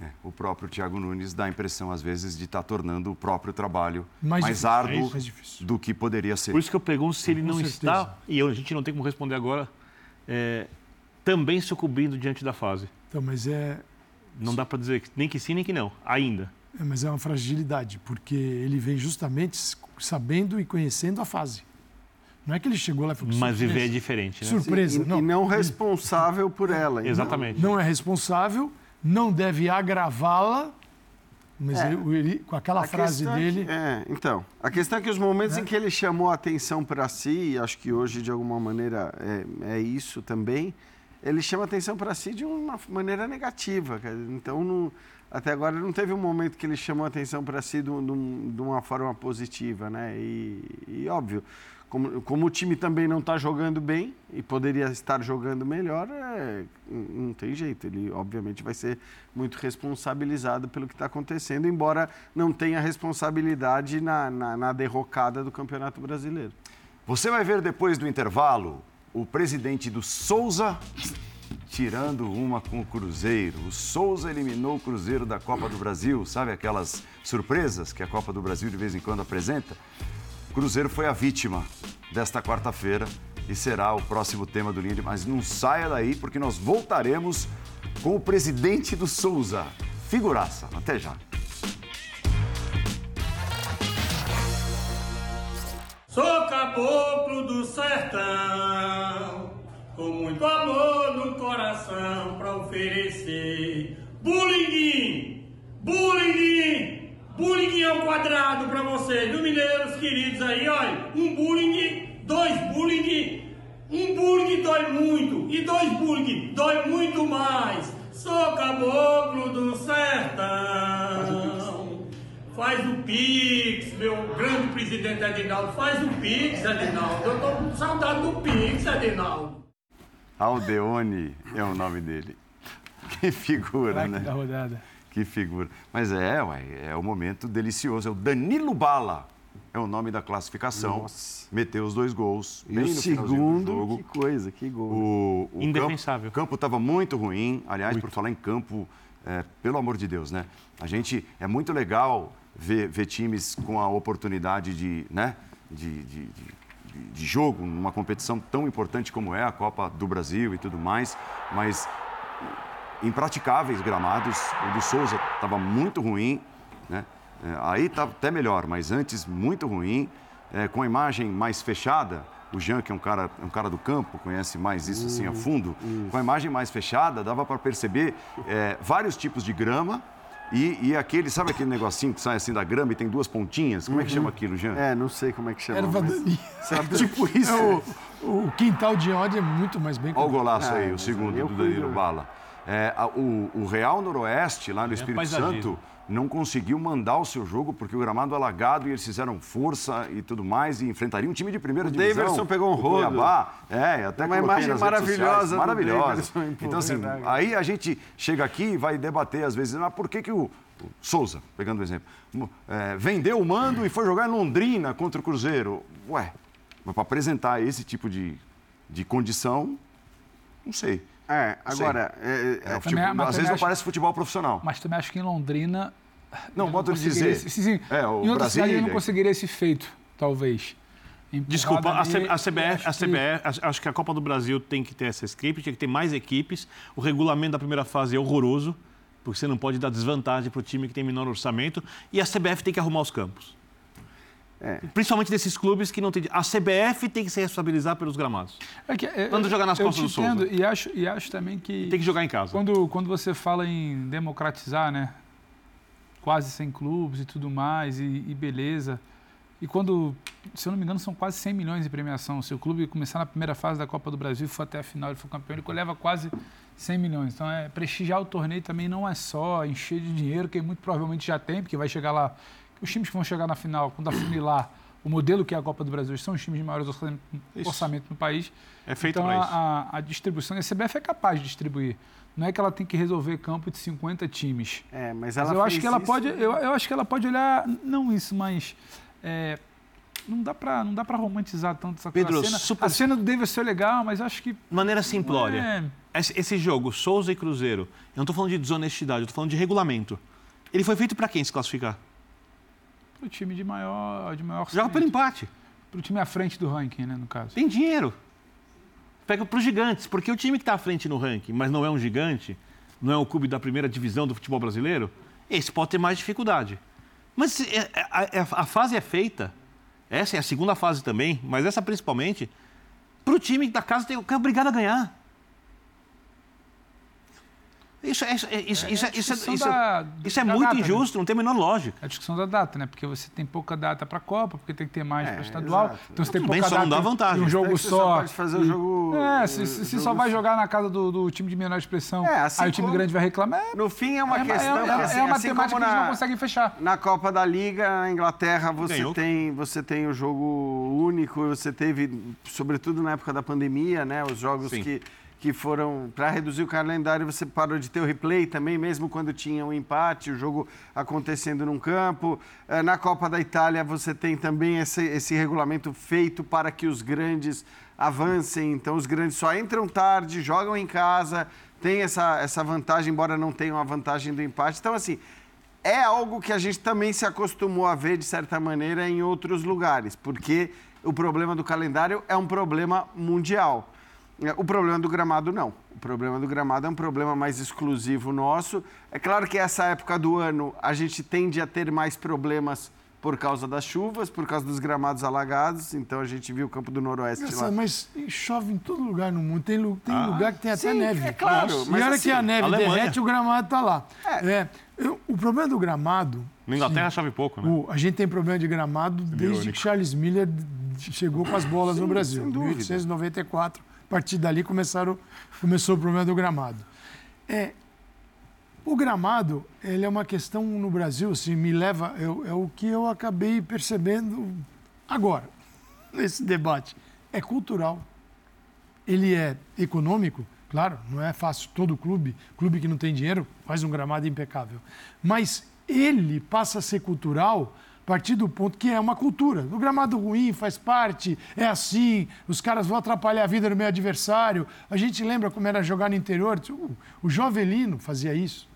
É, o próprio Thiago Nunes dá a impressão, às vezes, de estar tá tornando o próprio trabalho mais, mais árduo é do que poderia ser. Por isso que eu pergunto se ele não certeza. está, e a gente não tem como responder agora, é, também sucumbindo diante da fase. Então, mas é. Não dá para dizer nem que sim, nem que não, ainda. É, mas é uma fragilidade, porque ele vem justamente sabendo e conhecendo a fase. Não é que ele chegou lá e falou Mas viver é diferente, né? Surpresa. E, não. e não responsável por ela. Exatamente. Não, não é responsável, não deve agravá-la, mas é. ele, ele, com aquela a frase é dele. É, então. A questão é que os momentos é. em que ele chamou a atenção para si, acho que hoje de alguma maneira é, é isso também, ele chama a atenção para si de uma maneira negativa. Então, não até agora não teve um momento que ele chamou a atenção para si de, de, de, uma forma positiva, né? E, e, óbvio, como, como o time também não está jogando bem e poderia estar jogando melhor, é, não tem jeito. Ele, obviamente, vai ser muito responsabilizado pelo que está acontecendo, embora não tenha responsabilidade na, na, na derrocada do Campeonato Brasileiro. Você vai ver depois do intervalo o presidente do Souza tirando uma com o Cruzeiro. O Souza eliminou o Cruzeiro da Copa do Brasil, sabe aquelas surpresas que a Copa do Brasil de vez em quando apresenta? O Cruzeiro foi a vítima desta quarta-feira e será o próximo tema do Linha de... Mas não saia daí, porque nós voltaremos com o presidente do Souza. Figuraça. Até já. Sou caboclo do sertão, com muito amor no coração para oferecer. Bulinguim, bulinguim, Bullying ao quadrado para vocês, viu, mineiros queridos aí, olha. Um bullying, dois bullying. Um bullying dói muito e dois bullying dói muito mais. Sou caboclo do sertão. Faz o Pix, meu grande presidente Adinaldo. Faz o Pix, Adinaldo. Eu tô com saudade do Pix, Adinaldo. Aldeone é o nome dele. Que figura, né? Da rodada. Que figura. Mas é, ué, é o momento delicioso. É o Danilo Bala. É o nome da classificação. Nossa. Meteu os dois gols. E o segundo, que coisa, que gol. O, o Indefensável. O campo estava muito ruim. Aliás, muito. por falar em campo, é, pelo amor de Deus, né? A gente, é muito legal ver, ver times com a oportunidade de, né? de, de, de, de jogo numa competição tão importante como é a Copa do Brasil e tudo mais, mas impraticáveis gramados. O do Souza estava muito ruim, né? É, aí está até melhor, mas antes muito ruim, é, com a imagem mais fechada. O Jean, que é um cara, um cara do campo, conhece mais isso assim a uhum, fundo. Com a imagem mais fechada, dava para perceber é, vários tipos de grama. E, e, aquele, sabe aquele negocinho que sai assim da grama e tem duas pontinhas? Como uhum. é que chama uhum. aquilo, Jean? É, não sei como é que chama. Erva mas... daninha. Sabe, tipo isso. É, o, o, quintal de ódio é muito mais bem... Olha o golaço aí, o segundo do Danilo Bala. É, o, o, Real Noroeste, lá no é Espírito Santo, não conseguiu mandar o seu jogo porque o gramado alagado e eles fizeram força e tudo mais e enfrentariam um time de primeira o divisão. O Davidson pegou um rodo. Cuiabá. É, até uma imagem maravilhosa. Maravilhosa. Então, assim, aí a gente chega aqui e vai debater às vezes, mas por que, que o, Souza, pegando o exemplo, é, vendeu o mando e foi jogar em Londrina contra o Cruzeiro? Ué, mas para apresentar esse tipo de, de condição, não sei. É, agora. É, é, é futebol, às vezes não parece futebol profissional. Mas também acho que em Londrina. Não, modo de dizer. Esse, sim, é, o em outra Brasília, cidade não conseguiria esse feito, talvez. Desculpa, a, C, a CBF, a CBF que... acho que a Copa do Brasil tem que ter essa script, tem que ter mais equipes. O regulamento da primeira fase é horroroso, porque você não pode dar desvantagem para o time que tem menor orçamento. E a CBF tem que arrumar os campos. É. Principalmente desses clubes que não tem. A CBF tem que se responsabilizar pelos gramados. É que, é, Quando jogar nas costas do Souza. E acho, e acho também que. Tem que jogar em casa. Quando, quando você fala em democratizar, né? Quase 100 clubes e tudo mais, e, e beleza. E quando, se eu não me engano, são quase 100 milhões de premiação. Se o clube começar na primeira fase da Copa do Brasil, for até a final e for campeão, ele leva quase 100 milhões. Então, é, prestigiar o torneio também não é só encher de dinheiro, que muito provavelmente já tem, porque vai chegar lá os times que vão chegar na final, quando afunilar o modelo que é a Copa do Brasil, são os times de maiores orçamento no país. É feito então, a, a, distribuição, a CBF é capaz de distribuir. Não é que ela tem que resolver campo de 50 times. É, mas ela mas eu acho que ela isso... pode, eu, eu, acho que ela pode olhar não isso, mas é, não dá para não dá para romantizar tanto essa Pedro, a cena. super... A cena do Davis ser legal, mas acho que maneira simplória. É... Esse, esse, jogo Souza e Cruzeiro, eu não estou falando de desonestidade, eu estou falando de regulamento. Ele foi feito para quem se classificar? Para o time de maior, de maior Joga pelo empate. Para o time à frente do ranking, né, no caso. Tem dinheiro. Pega para os gigantes, porque o time que está à frente no ranking, mas não é um gigante, não é um clube da primeira divisão do futebol brasileiro, esse pode ter mais dificuldade. Mas é, é, a, a, a fase é feita, essa é a segunda fase também, mas essa principalmente, para o time da casa que é obrigado a ganhar. Isso, é, isso, é, isso, é, isso, isso, da, isso é muito data, né? injusto, né? não tem a menor lógica. É a discussão da data, né? Porque você tem pouca data para a Copa, porque tem que ter mais é, para estadual. Exato. Então você tem pouca bem, data. Só não dá vantagem. Um jogo só. só pode fazer o jogo. É, se, se, se só vai jogar na casa do, do time de menor expressão, é, assim aí o time grande vai reclamar. No fim é uma é, questão. É, é, assim, é uma assim temática que eles não conseguem fechar. Na Copa da Liga, na Inglaterra, você tem, você tem o jogo único, você teve, sobretudo na época da pandemia, né? Os jogos Sim. que que foram para reduzir o calendário, você parou de ter o replay também, mesmo quando tinha um empate, o jogo acontecendo num campo. Eh, na Copa da Itália, você tem também esse, esse regulamento feito para que os grandes avancem. Então, os grandes só entram tarde, jogam em casa, tem essa, essa vantagem, embora não tenham a vantagem do empate. Então, assim, é algo que a gente também se acostumou a ver, de certa maneira, em outros lugares, porque o problema do calendário é um problema mundial. É, o problema do gramado não. O problema do gramado é um problema mais exclusivo nosso. É claro que essa época do ano a gente tende a ter mais problemas por causa das chuvas, por causa dos gramados alagados. Então a gente viu o campo do Noroeste Nossa, lá. Mas chove em todo lugar no mundo. Tem, tem ah. lugar que tem até Sim, neve. É claro. Nossa. Mas e a hora assim, que a neve Alemanha. derrete, o gramado está lá. É. É, eu, o problema do gramado. Na Inglaterra sim, chove pouco, né? O, a gente tem problema de gramado desde que Charles Miller chegou com as bolas sim, no Brasil, em 1894 partir dali começaram, começou o problema do gramado. É, o gramado, ele é uma questão no Brasil, assim, me leva, é, é o que eu acabei percebendo agora, nesse debate. É cultural. Ele é econômico, claro, não é fácil. Todo clube, clube que não tem dinheiro, faz um gramado impecável. Mas ele passa a ser cultural partir do ponto que é uma cultura. O gramado ruim faz parte, é assim, os caras vão atrapalhar a vida do meu adversário. A gente lembra como era jogar no interior, o Jovelino fazia isso,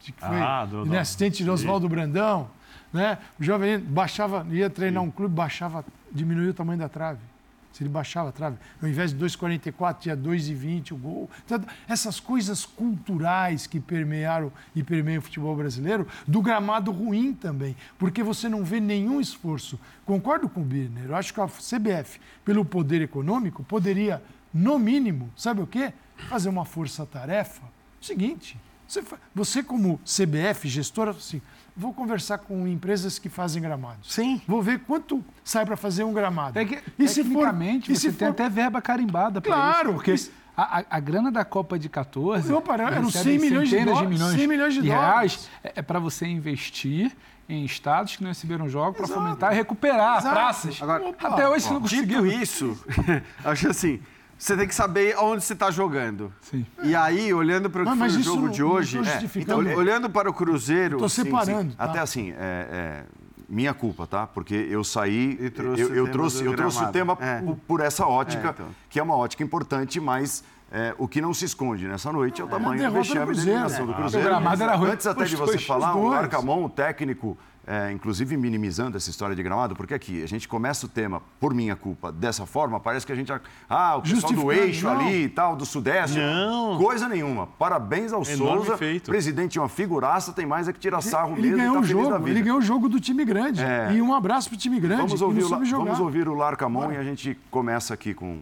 que foi ah, do, né, assistente de Oswaldo Brandão. Né? O Jovelino baixava, ia treinar um clube, baixava, diminuía o tamanho da trave. Se ele baixava a trave, ao invés de 2,44, tinha 2,20 o gol. Então, essas coisas culturais que permearam e permeiam o futebol brasileiro, do gramado ruim também, porque você não vê nenhum esforço. Concordo com o Birner, eu acho que a CBF, pelo poder econômico, poderia, no mínimo, sabe o quê? Fazer uma força-tarefa. Seguinte, você, você como CBF, gestora, assim, vou conversar com empresas que fazem gramados. Sim. Vou ver quanto sai para fazer um gramado. Que, e se for, e se tem for... até verba carimbada para claro, isso. Porque a, a, a, grana da Copa de 14... Opa, eram 100 milhões de, dólares, de milhões, 100 milhões de, de reais. É, é para você investir em estados que não receberam jogos para fomentar e recuperar Exato. praças. Agora, Opa, até hoje ó, você não conseguiu. Dito isso, acho assim você tem que saber onde você está jogando. Sim. E aí, olhando para o jogo de hoje, é, então, olhando para o Cruzeiro. Estou separando. Sim, sim. Tá. Até assim, é, é, minha culpa, tá? Porque eu saí, e trouxe eu, eu trouxe, eu trouxe o tema é. por, por, essa ótica, é, então. que é uma ótica importante, mas é, o que não se esconde nessa noite é o tamanho do vexame da eliminação do Cruzeiro. O gramado era ruim. Antes até de você falar, o Arcamon, o técnico é, inclusive minimizando essa história de gramado, porque aqui a gente começa o tema por minha culpa dessa forma, parece que a gente. Ah, o pessoal do eixo não. ali e tal, do Sudeste. Não. Coisa nenhuma. Parabéns ao Enorme Souza. Feito. Presidente uma figuraça, tem mais é que tirar sarro ele mesmo. Ganhou tá o jogo, ele ganhou o jogo do time grande. É. E um abraço pro time grande. Vamos ouvir, o, vamos ouvir o Larcamon e a gente começa aqui com,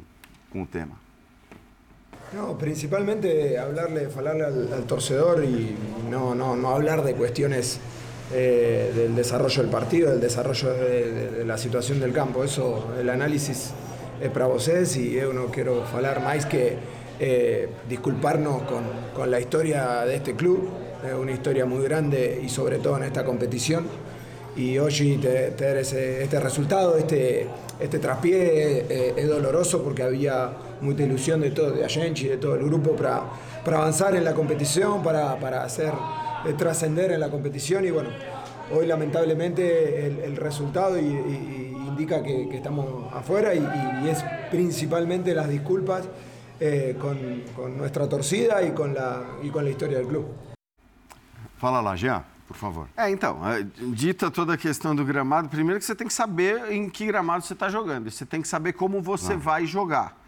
com o tema. No, principalmente hablarle, falarle al, al torcedor y no, no, no hablar de cuestiones Eh, del desarrollo del partido, del desarrollo de, la situación del campo. Eso, el análisis es para vosotros y yo no quiero hablar más que eh, disculparnos con, la historia de este club, es una historia muy grande y sobre todo en esta competición. Y hoy tener este resultado, este, este traspié eh, es doloroso porque había mucha ilusión de todo, de Ayenchi, de todo el grupo para, para avanzar en la competición, para, para hacer de trascender en la competición y bueno, hoy lamentablemente el, resultado indica que, estamos afuera y, es principalmente las disculpas eh, con, nuestra torcida y con, la, y con la historia del club. Fala lá, Jean, por favor. É, então, é, dita toda a questão do gramado, primeiro que você tem que saber em que gramado você está jogando, você tem que saber como você vai jogar.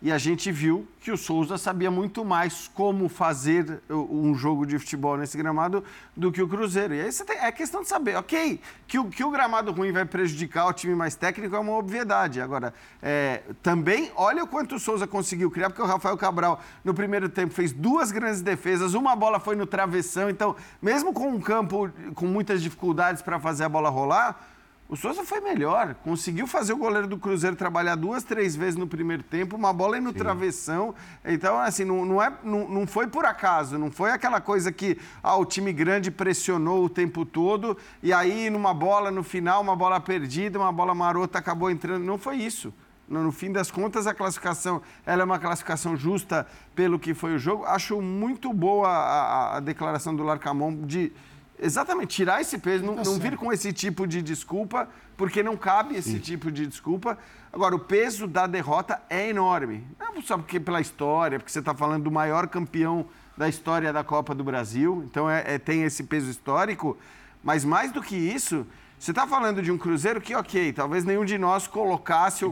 E a gente viu que o Souza sabia muito mais como fazer um jogo de futebol nesse gramado do que o Cruzeiro. E aí você tem, é questão de saber, ok, que o, que o gramado ruim vai prejudicar o time mais técnico é uma obviedade. Agora, é, também, olha o quanto o Souza conseguiu criar, porque o Rafael Cabral, no primeiro tempo, fez duas grandes defesas, uma bola foi no travessão. Então, mesmo com um campo com muitas dificuldades para fazer a bola rolar, o Souza foi melhor, conseguiu fazer o goleiro do Cruzeiro trabalhar duas, três vezes no primeiro tempo, uma bola aí no Sim. travessão. Então, assim, não, não, é, não, não foi por acaso, não foi aquela coisa que ah, o time grande pressionou o tempo todo e aí numa bola no final, uma bola perdida, uma bola marota acabou entrando. Não foi isso. No, fim das contas, a classificação ela é uma classificação justa pelo que foi o jogo. Acho muito boa a, a declaração do Larcamon de Exatamente, tirar esse peso, não, tá não vir com esse tipo de desculpa, porque não cabe esse Sim. tipo de desculpa. Agora, o peso da derrota é enorme. Não só porque pela história, porque você está falando do maior campeão da história da Copa do Brasil, então é, é, tem esse peso histórico. Mas mais do que isso, você está falando de um Cruzeiro que, ok, talvez nenhum de nós colocasse o,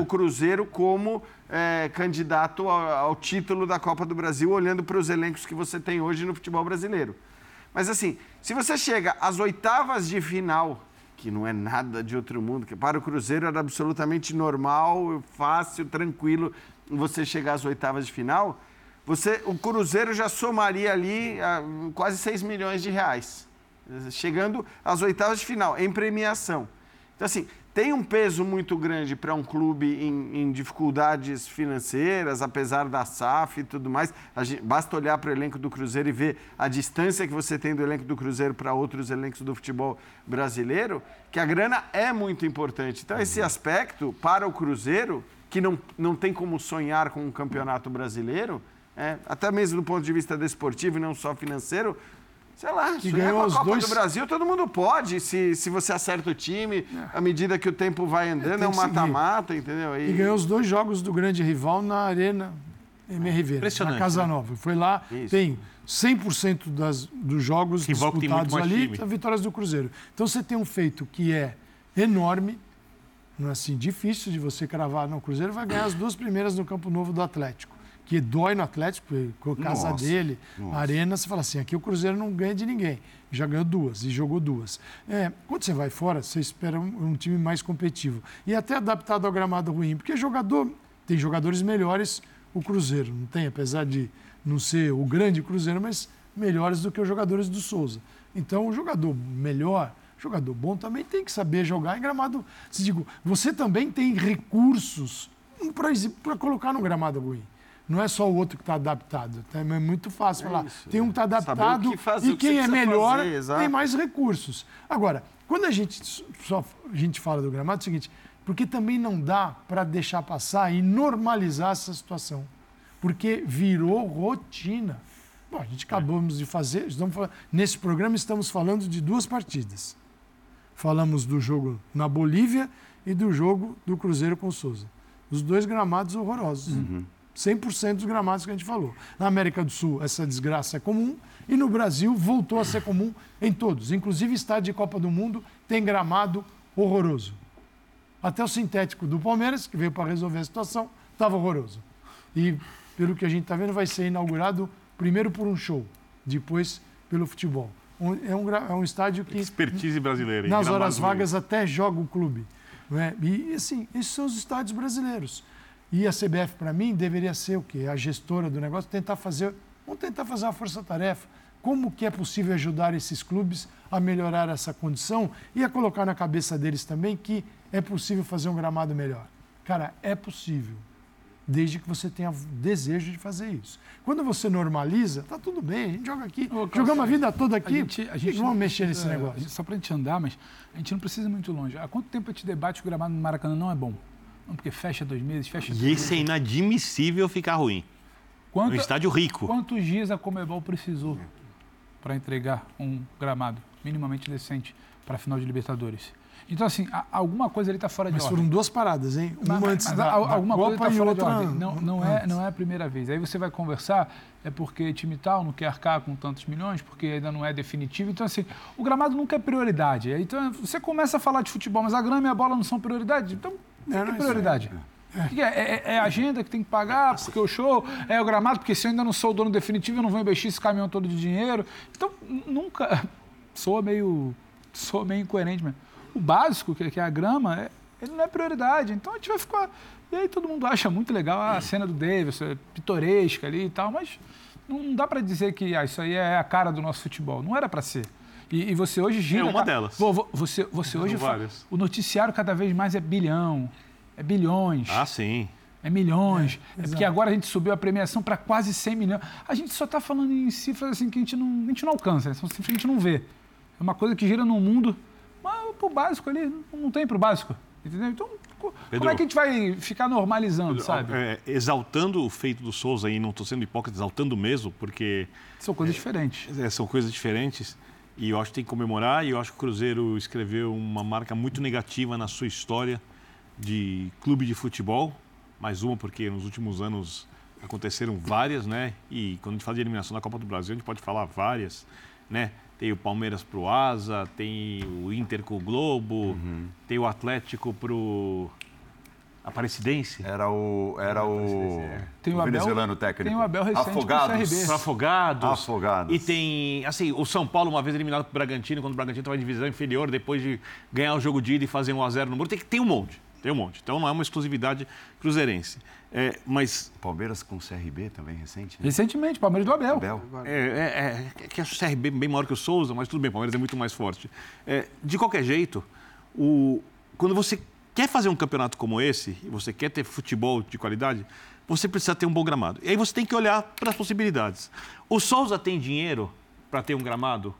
o, Cruzeiro como é, candidato ao, ao título da Copa do Brasil, olhando para os elencos que você tem hoje no futebol brasileiro. Mas assim, se você chega às oitavas de final, que não é nada de outro mundo, que para o Cruzeiro era absolutamente normal, fácil, tranquilo você chegar às oitavas de final, você, o Cruzeiro já somaria ali ah, quase 6 milhões de reais, chegando às oitavas de final, em premiação. Então, assim, tem um peso muito grande para um clube em, em, dificuldades financeiras, apesar da SAF e tudo mais. Gente, basta olhar para o elenco do Cruzeiro e ver a distância que você tem do elenco do Cruzeiro para outros elencos do futebol brasileiro, que a grana é muito importante. Então, esse aspecto para o Cruzeiro, que não, não tem como sonhar com um campeonato brasileiro, é, até mesmo do ponto de vista desportivo e não só financeiro, sei lá, que ganhou os Copa dois... do Brasil, todo mundo pode, se, se você acerta o time, é. à medida que o tempo vai andando, é um mata-mata, entendeu? E... e... ganhou os dois jogos do grande rival na Arena MRV, na Casa né? Nova. Foi lá, Isso. tem 100% das, dos jogos rival disputados ali, as vitórias do Cruzeiro. Então você tem um feito que é enorme, não é assim difícil de você cravar no Cruzeiro, vai ganhar as duas primeiras no Campo Novo do Atlético que dói no Atlético, com a casa nossa, dele, nossa. arena, você fala assim, aqui o Cruzeiro não ganha de ninguém. Já ganhou duas e jogou duas. É, quando você vai fora, você espera um, um, time mais competitivo. E até adaptado ao gramado ruim, porque jogador, tem jogadores melhores o Cruzeiro, não tem, apesar de não ser o grande Cruzeiro, mas melhores do que os jogadores do Souza. Então, o jogador melhor, jogador bom também tem que saber jogar em gramado. Se digo, você também tem recursos para colocar no gramado ruim. Não é só o outro que está adaptado. Tá? É muito fácil é falar. Isso, tem um que está adaptado que faz, e quem é melhor fazer, tem mais recursos. Agora, quando a gente, só, a gente fala do gramado, é o seguinte, porque também não dá para deixar passar e normalizar essa situação. Porque virou rotina. Bom, a gente acabamos de fazer, estamos falando, nesse programa estamos falando de duas partidas. Falamos do jogo na Bolívia e do jogo do Cruzeiro com o Souza. Os dois gramados horrorosos. Uhum. 100% dos gramados que a gente falou. Na América do Sul, essa desgraça é comum e no Brasil voltou a ser comum em todos. Inclusive, estádio de Copa do Mundo tem gramado horroroso. Até o sintético do Palmeiras, que veio para resolver a situação, estava horroroso. E, pelo que a gente está vendo, vai ser inaugurado primeiro por um show, depois pelo futebol. É um, é um estádio que. Expertise brasileira. Nas horas vagas até joga o clube. É? E, assim, esses são os estádios brasileiros. E a CBF, para mim, deveria ser o quê? A gestora do negócio, tentar fazer, vamos tentar fazer uma força-tarefa. Como que é possível ajudar esses clubes a melhorar essa condição e a colocar na cabeça deles também que é possível fazer um gramado melhor? Cara, é possível, desde que você tenha desejo de fazer isso. Quando você normaliza, tá tudo bem, a gente joga aqui, Ô, jogamos a vida toda aqui, a gente, a gente vamos mexer nesse negócio. Gente, só para a gente andar, mas a gente não precisa ir muito longe. Há quanto tempo a gente debate que o gramado no Maracanã não é bom? Não, porque fecha dois meses, fecha... E isso é inadmissível ficar ruim. Quanto, um estádio rico. Quantos dias a Comebol precisou para entregar um gramado minimamente decente para a final de Libertadores? Então, assim, alguma coisa ali está fora de mas ordem. Mas foram duas paradas, hein? Uma mas, antes mas, da, alguma da coisa está fora de ordem. Não, não, é, não é a primeira vez. Aí você vai conversar, é porque time tal não quer arcar com tantos milhões, porque ainda não é definitivo. Então, assim, o gramado nunca é prioridade. Então, você começa a falar de futebol, mas a grama e a bola não são prioridade. Então, não, tem prioridade. É. É, é, é, a agenda que tem que pagar, porque o show, é o gramado, porque se eu ainda não sou o dono definitivo, eu não vou investir esse caminhão todo de dinheiro. Então, nunca. Soa meio. Soa meio incoerente mesmo. O básico, que é a grama, é, ele não é prioridade. Então a gente vai ficar. E aí todo mundo acha muito legal a cena do Davis, é pitoresca ali e tal, mas não dá para dizer que ah, isso aí é a cara do nosso futebol. Não era para ser. E, e, você hoje gira. É uma delas. Você, você hoje. Fala, o noticiário cada vez mais é bilhão, é bilhões. Ah, sim. É milhões. É, é porque agora a gente subiu a premiação para quase 100 milhões. A gente só está falando em cifras assim que a gente não, a gente não alcança, né? são cifras que a gente não vê. É uma coisa que gira no mundo. Mas pro básico ali, não tem pro básico. Entendeu? Então, Pedro, como é que a gente vai ficar normalizando, Pedro, sabe? É, exaltando o feito do Souza e não estou sendo hipócrita, exaltando mesmo, porque. São coisas é, diferentes. É, são coisas diferentes. E eu acho que tem que comemorar, e eu acho que o Cruzeiro escreveu uma marca muito negativa na sua história de clube de futebol. Mais uma, porque nos últimos anos aconteceram várias, né? E quando a gente fala de eliminação da Copa do Brasil, a gente pode falar várias, né? Tem o Palmeiras pro Asa, tem o Inter com o Globo, uhum. tem o Atlético pro Aparecidense? Era o, era o, é. tem o, o venezuelano técnico. Tem o Abel recente Afogados. Afogados. Afogados. E tem, assim, o São Paulo uma vez eliminado pro Bragantino, quando o Bragantino estava em divisão inferior, depois de ganhar o jogo de ida e fazer um a 0 no muro. Tem, tem um monte, tem um monte. Então não é uma exclusividade cruzeirense. É, mas... Palmeiras com o CRB também, recente? Né? Recentemente, Palmeiras do Abel. Abel. É, é, é, que acho o CRB bem maior que o Souza, mas tudo bem, o Palmeiras é muito mais forte. É, de qualquer jeito, o, quando você quer fazer um campeonato como esse, e você quer ter futebol de qualidade, você precisa ter um bom gramado. E aí você tem que olhar para as possibilidades. O Souza tem dinheiro para ter um gramado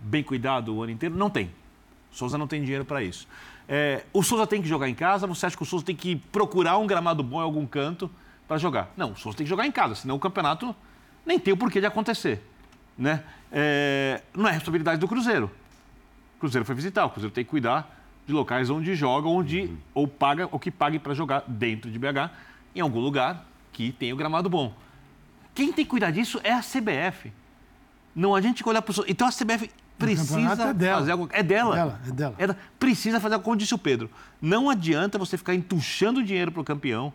bem cuidado o ano inteiro? Não tem. O Souza não tem dinheiro para isso. É, o Souza tem que jogar em casa? Você acha que o Souza tem que procurar um gramado bom em algum canto para jogar? Não, o Souza tem que jogar em casa, senão o campeonato nem tem o porquê de acontecer. Né? É, não é responsabilidade do Cruzeiro. O Cruzeiro foi visitar, o Cruzeiro tem que cuidar de locais onde joga, onde uhum. ou paga ou que pague para jogar dentro de BH, em algum lugar que tenha o gramado bom. Quem tem que cuidar disso é a CBF. Não a gente olhar para o. Então a CBF precisa é dela. fazer algo. É dela. É dela, é dela. Ela precisa fazer algo, como disse o Pedro. Não adianta você ficar entuchando dinheiro para o campeão.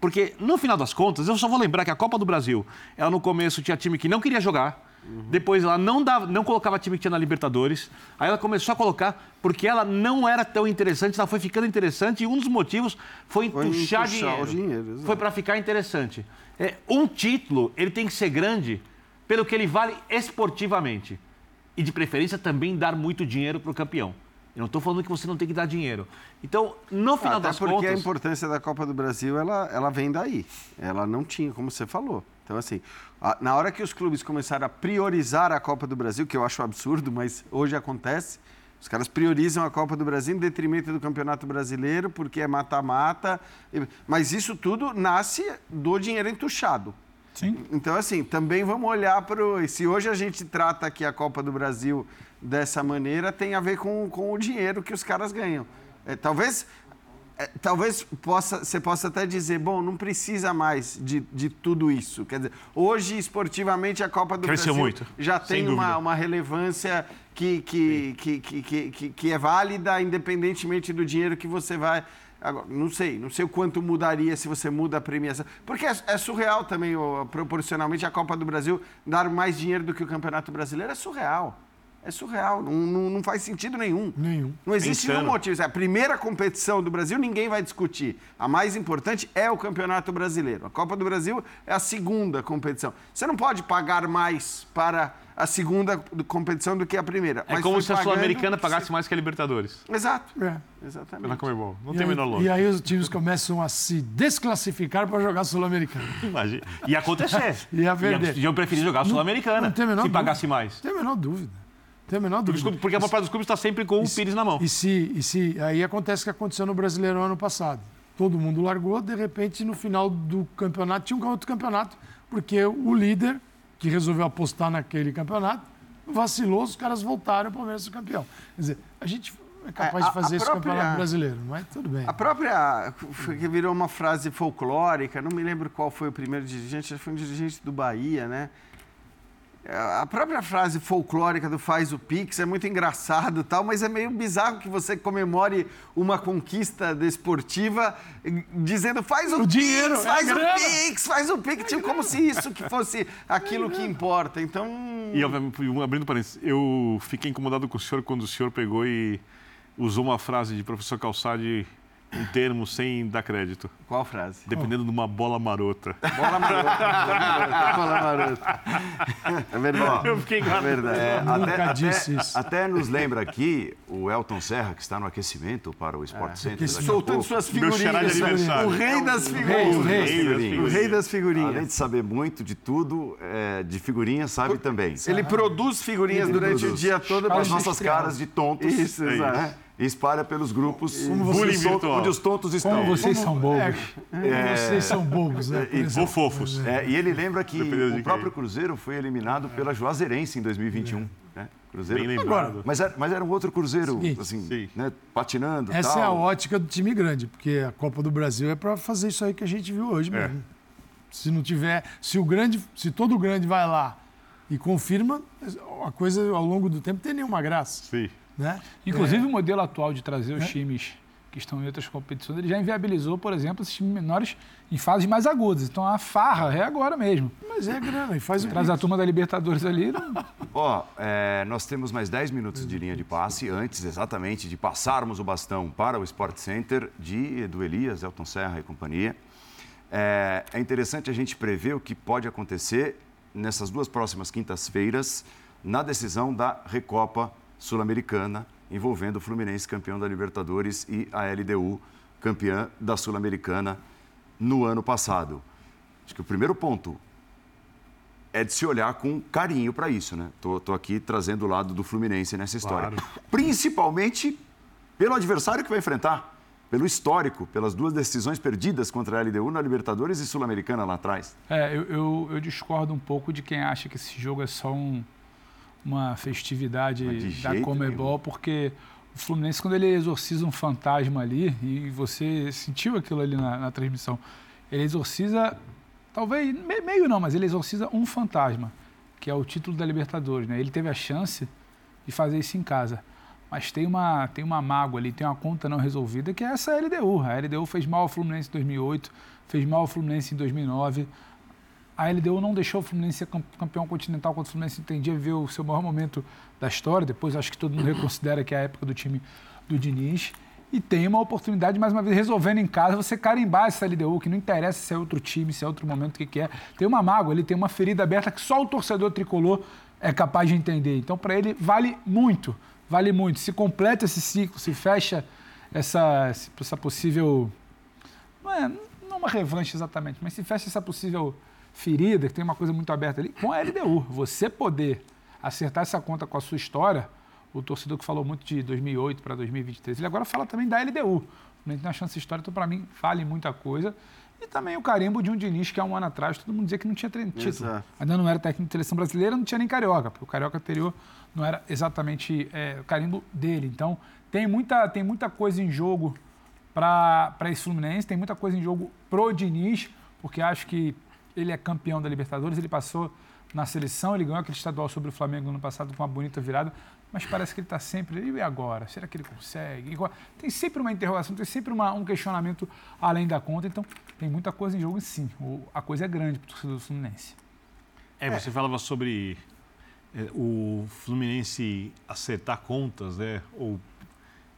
Porque, no final das contas, eu só vou lembrar que a Copa do Brasil, ela no começo tinha time que não queria jogar, Uhum. Depois ela não, dava, não colocava time que tinha na Libertadores. Aí ela começou a colocar porque ela não era tão interessante, ela foi ficando interessante e um dos motivos foi entuchar, foi dinheiro. dinheiro foi para ficar interessante. É, um título, ele tem que ser grande pelo que ele vale esportivamente. E de preferência também dar muito dinheiro para o campeão. Eu não estou falando que você não tem que dar dinheiro. Então, no final Até das porque contas... a importância da Copa do Brasil, ela, ela vem daí. Ela não tinha, como você falou. Então, assim, na hora que os clubes começaram a priorizar a Copa do Brasil, que eu acho absurdo, mas hoje acontece, os caras priorizam a Copa do Brasil em detrimento do Campeonato Brasileiro, porque é mata-mata. Mas isso tudo nasce do dinheiro entuchado. Sim. Então, assim, também vamos olhar para o. Se hoje a gente trata aqui a Copa do Brasil dessa maneira tem a ver com, com o dinheiro que os caras ganham. É, talvez é, talvez possa, você possa até dizer, bom, não precisa mais de, de tudo isso. Quer dizer, hoje, esportivamente, a Copa do Cresceu Brasil muito, já tem uma, uma relevância que, que, que, que, que, que, é válida, independentemente do dinheiro que você vai. Agora, não sei, não sei o quanto mudaria se você muda a premiação. Porque é, é surreal também, proporcionalmente, a Copa do Brasil dar mais dinheiro do que o Campeonato Brasileiro. É surreal. É surreal, não, não, não, faz sentido nenhum. Nenhum. Não existe nenhum motivo. É a primeira competição do Brasil, ninguém vai discutir. A mais importante é o Campeonato Brasileiro. A Copa do Brasil é a segunda competição. Você não pode pagar mais para a segunda competição do que a primeira. É como se a Sul-Americana pagasse mais que a Libertadores. Exato. É. Exatamente. Na Comebol. Não e tem a menor lógica. E aí os times começam a se desclassificar para jogar Sul-Americana. Imagina. Ia acontecer. Ia perder. Iam preferir jogar Sul-Americana se pagasse mais. Não tem a menor dúvida. Tem a menor dúvida. Porque a maior parte dos clubes está sempre com o Pires na mão. E se, e se aí acontece o que aconteceu no Brasileirão ano passado. Todo mundo largou, de repente, no final do campeonato, tinha um outro campeonato, porque o líder, que resolveu apostar naquele campeonato, vacilou, os caras voltaram para o Palmeiras campeão. Quer dizer, a gente é capaz é, a, de fazer esse própria, campeonato brasileiro, mas tudo bem. A própria, que virou uma frase folclórica, não me lembro qual foi o primeiro dirigente, foi um dirigente do Bahia, né? A própria frase folclórica do faz o Pix é muito engraçado tal, mas é meio bizarro que você comemore uma conquista desportiva dizendo faz o, o Pix, dinheiro, é faz é o Pix, faz o Pix, tipo, como se isso que fosse aquilo que importa. Então. E abrindo parênteses, eu fiquei incomodado com o senhor quando o senhor pegou e usou uma frase de professor Calçade um termo sem dar crédito. Qual frase? Dependendo oh. de uma bola marota. Bola marota. bola marota. É verdade. Eu fiquei enganado. É verdade. É, até, até, até, nos lembra aqui o Elton Serra, que está no aquecimento para o Sport é, Center. Soltando suas figurinhas. O rei das figurinhas. O rei, das figurinhas. O rei das figurinhas. Além de saber muito de tudo, é, de figurinhas sabe também. Ele produz figurinhas Ele durante produz. o dia todo para as nossas caras de tontos. Isso, exato. Né? E espalha pelos grupos bullying virtual. onde os tontos estão. Como vocês Como, são bobos. É, é, vocês são bobos, né? E, fofos. É, e ele lembra que o próprio Cruzeiro foi eliminado pela Juazeirense em 2021. Né? Cruzeiro. Bem lembrado. Mas era, mas era um outro Cruzeiro, Sim. assim, Sim. Né? patinando. Essa tal. é a ótica do time grande, porque a Copa do Brasil é para fazer isso aí que a gente viu hoje é. mesmo. Se não tiver, se o grande, se todo o grande vai lá e confirma, a coisa ao longo do tempo tem nenhuma graça. Sim. Né? Inclusive, é. o modelo atual de trazer os é. times que estão em outras competições, ele já inviabilizou, por exemplo, esses times menores em fases mais agudas. Então, a farra é agora mesmo. Mas é grana, e faz o Traz a turma da Libertadores ali. Ó, oh, é, nós temos mais 10 minutos de linha de passe, antes exatamente de passarmos o bastão para o Sport Center de, do Elias, Elton Serra e companhia. É, é interessante a gente prever o que pode acontecer nessas duas próximas quintas-feiras na decisão da Recopa Sul-Americana, envolvendo o Fluminense, campeão da Libertadores, e a LDU, campeã da Sul-Americana no ano passado. Acho que o primeiro ponto é de se olhar com carinho para isso, né? Tô, tô, aqui trazendo o lado do Fluminense nessa história. Claro. Principalmente pelo adversário que vai enfrentar, pelo histórico, pelas duas decisões perdidas contra a LDU na Libertadores e Sul-Americana lá atrás. É, eu, eu, eu discordo um pouco de quem acha que esse jogo é só um uma festividade da Comebol, porque o Fluminense, quando ele exorciza um fantasma ali, e você sentiu aquilo ali na, na transmissão, ele exorciza, talvez, meio não, mas ele exorciza um fantasma, que é o título da Libertadores. Né? Ele teve a chance de fazer isso em casa. Mas tem uma, tem uma mágoa ali, tem uma conta não resolvida, que é essa LDU. A LDU fez mal ao Fluminense em 2008, fez mal ao Fluminense em 2009 a LDU não deixou o Fluminense ser campeão continental quando o Fluminense entendia ver o seu maior momento da história. Depois acho que todo mundo reconsidera que é a época do time do Diniz. E tem uma oportunidade, mais uma vez, resolvendo em casa, você carimbar essa LDU, que não interessa se é outro time, se é outro momento, o que, que é. Tem uma mágoa, ele tem uma ferida aberta que só o torcedor tricolor é capaz de entender. Então, para ele, vale muito, vale muito. Se completa esse ciclo, se fecha essa, essa possível. Não é não uma revanche exatamente, mas se fecha essa possível ferida, que tem uma coisa muito aberta ali, com a LDU. Você poder acertar essa conta com a sua história, o torcedor que falou muito de 2008 para 2023, ele agora fala também da LDU. A gente tem uma chance histórica, então para mim vale muita coisa. E também o carimbo de um Diniz que há um ano atrás todo mundo dizia que não tinha título. Exato. Ainda não era técnico de seleção brasileira, não tinha nem carioca, porque o carioca anterior não era exatamente é, o carimbo dele. Então tem muita, tem muita coisa em jogo para esse Fluminense, tem muita coisa em jogo pro Diniz, porque acho que ele é campeão da Libertadores, ele passou na seleção, ele ganhou aquele estadual sobre o Flamengo no passado com uma bonita virada, mas parece que ele está sempre. E agora? Será que ele consegue? Tem sempre uma interrogação, tem sempre uma, um questionamento além da conta, então tem muita coisa em jogo sim. O, a coisa é grande para o torcedor Fluminense. É, você é. falava sobre é, o Fluminense acertar contas, né? Ou,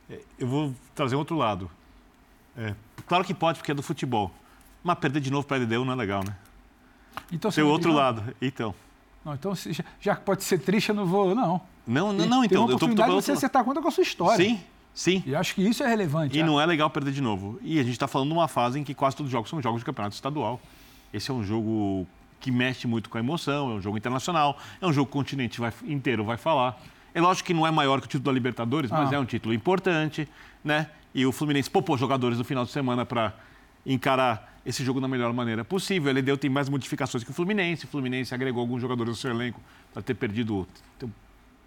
é, eu vou trazer um outro lado. É, claro que pode, porque é do futebol. Mas perder de novo para a LDU não é legal, né? Então, Tem outro lado. Então. Não, então, já que pode ser triste, eu não vou. Não. Não, não, não. Então, tem uma oportunidade eu tô, tô, tô... de você acertar a conta com a sua história. Sim, sim. E acho que isso é relevante. E é. não é legal perder de novo. E a gente está falando de uma fase em que quase todos os jogos são jogos de campeonato estadual. Esse é um jogo que mexe muito com a emoção, é um jogo internacional, é um jogo que o continente vai, inteiro vai falar. É lógico que não é maior que o título da Libertadores, mas ah. é um título importante, né? E o Fluminense poupou jogadores no final de semana para encarar esse jogo da melhor maneira possível. Ele deu tem mais modificações que o Fluminense. O Fluminense agregou alguns jogadores no seu elenco para ter perdido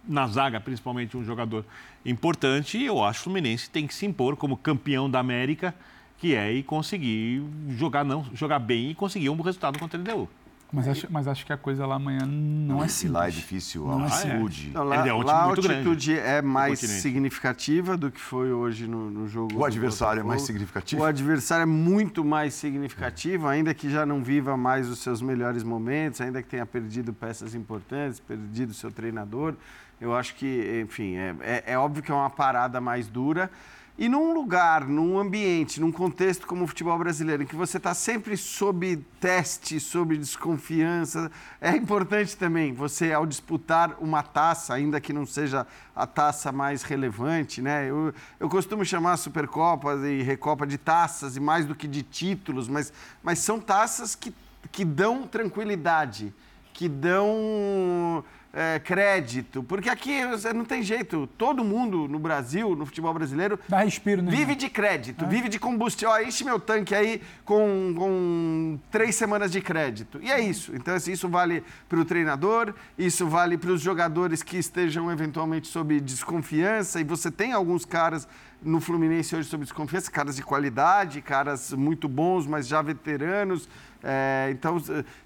na zaga, principalmente um jogador importante. E eu acho que o Fluminense tem que se impor como campeão da América, que é e conseguir jogar não, jogar bem e conseguir um resultado contra o LDU. Mas acho, mas acho que a coisa lá amanhã não é simples. lá é difícil, a altitude. É. Não, lá, é lá a altitude grande. é mais significativa do que foi hoje no, no jogo. O adversário é mais significativo? O adversário é muito mais significativo, ainda que já não viva mais os seus melhores momentos, ainda que tenha perdido peças importantes, perdido seu treinador. Eu acho que, enfim, é, é, é óbvio que é uma parada mais dura. E num lugar, num ambiente, num contexto como o futebol brasileiro, em que você está sempre sob teste, sob desconfiança, é importante também você, ao disputar uma taça, ainda que não seja a taça mais relevante, né? Eu, eu costumo chamar Supercopa e Recopa de taças, e mais do que de títulos, mas, mas são taças que, que dão tranquilidade, que dão é, crédito, porque aqui não tem jeito. Todo mundo no Brasil, no futebol brasileiro, Dá respiro, né? vive de crédito, é. vive de combustível. Ó, enche meu tanque aí com, com três semanas de crédito. E é isso. Então, assim, isso vale para o treinador, isso vale para os jogadores que estejam eventualmente sob desconfiança. E você tem alguns caras no Fluminense hoje sob desconfiança, caras de qualidade, caras muito bons, mas já veteranos. É, então,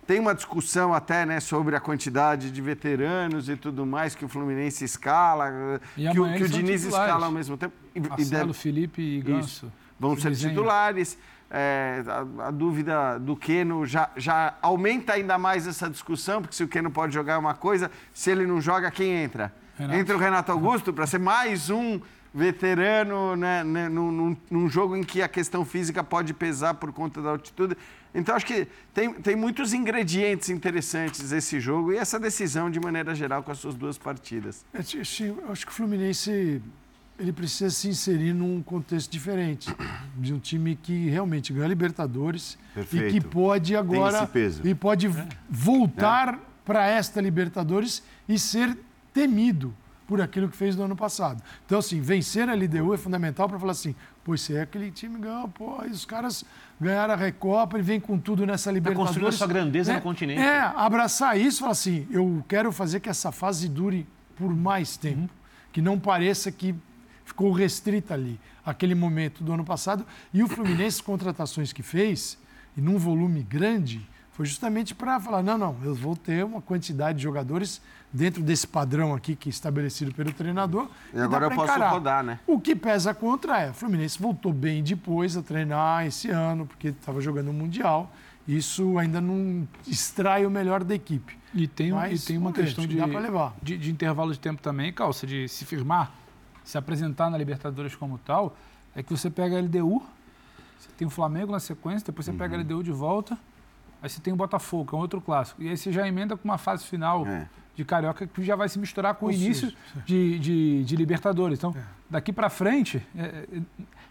tem uma discussão até né, sobre a quantidade de veteranos e tudo mais que o Fluminense escala, e que, o, que o Diniz escala ao mesmo tempo. E, Marcelo, deve... Felipe e Ganso. Isso, vão ser desenho. titulares. É, a, a, dúvida do Keno já, já aumenta ainda mais essa discussão, porque se o Keno pode jogar uma coisa, se ele não joga, quem entra? Renato. Entra o Renato Augusto para ser mais um veterano né, né, num, num, jogo em que a questão física pode pesar por conta da altitude. Então, acho que tem, tem muitos ingredientes interessantes esse jogo e essa decisão, de maneira geral, com as suas duas partidas. Eu acho que o Fluminense ele precisa se inserir num contexto diferente, de um time que realmente ganha Libertadores Perfeito. e que pode agora e pode é. voltar é. para esta Libertadores e ser temido por aquilo que fez no ano passado. Então, assim, vencer a LDU é fundamental para falar assim, pois se é aquele time ganhou, pô, os caras ganharam a Recopa e vem com tudo nessa tá Libertadores. Está construindo a sua grandeza é, no continente. É, abraçar isso e falar assim, eu quero fazer que essa fase dure por mais tempo, uhum. que não pareça que ficou restrita ali, aquele momento do ano passado. E o Fluminense, contratações que fez, e num volume grande, foi justamente para falar, não, não, eu vou ter uma quantidade de jogadores dentro desse padrão aqui que é estabelecido pelo treinador. E, e agora eu posso encarar. rodar, né? O que pesa contra é, o Fluminense voltou bem depois a treinar esse ano, porque estava jogando o Mundial. Isso ainda não extrai o melhor da equipe. E tem, Mas, e tem uma questão de, de, de, intervalo de tempo também, Calça, de se firmar, se apresentar na Libertadores como tal, é que você pega a LDU, você tem o Flamengo na sequência, depois você uhum. pega a LDU de volta, Aí você tem o Botafogo, que é um outro clássico. E aí você já emenda com uma fase final é. De Carioca que já vai se misturar com o início de, de, de, Libertadores. Então, é. daqui para frente, é, é,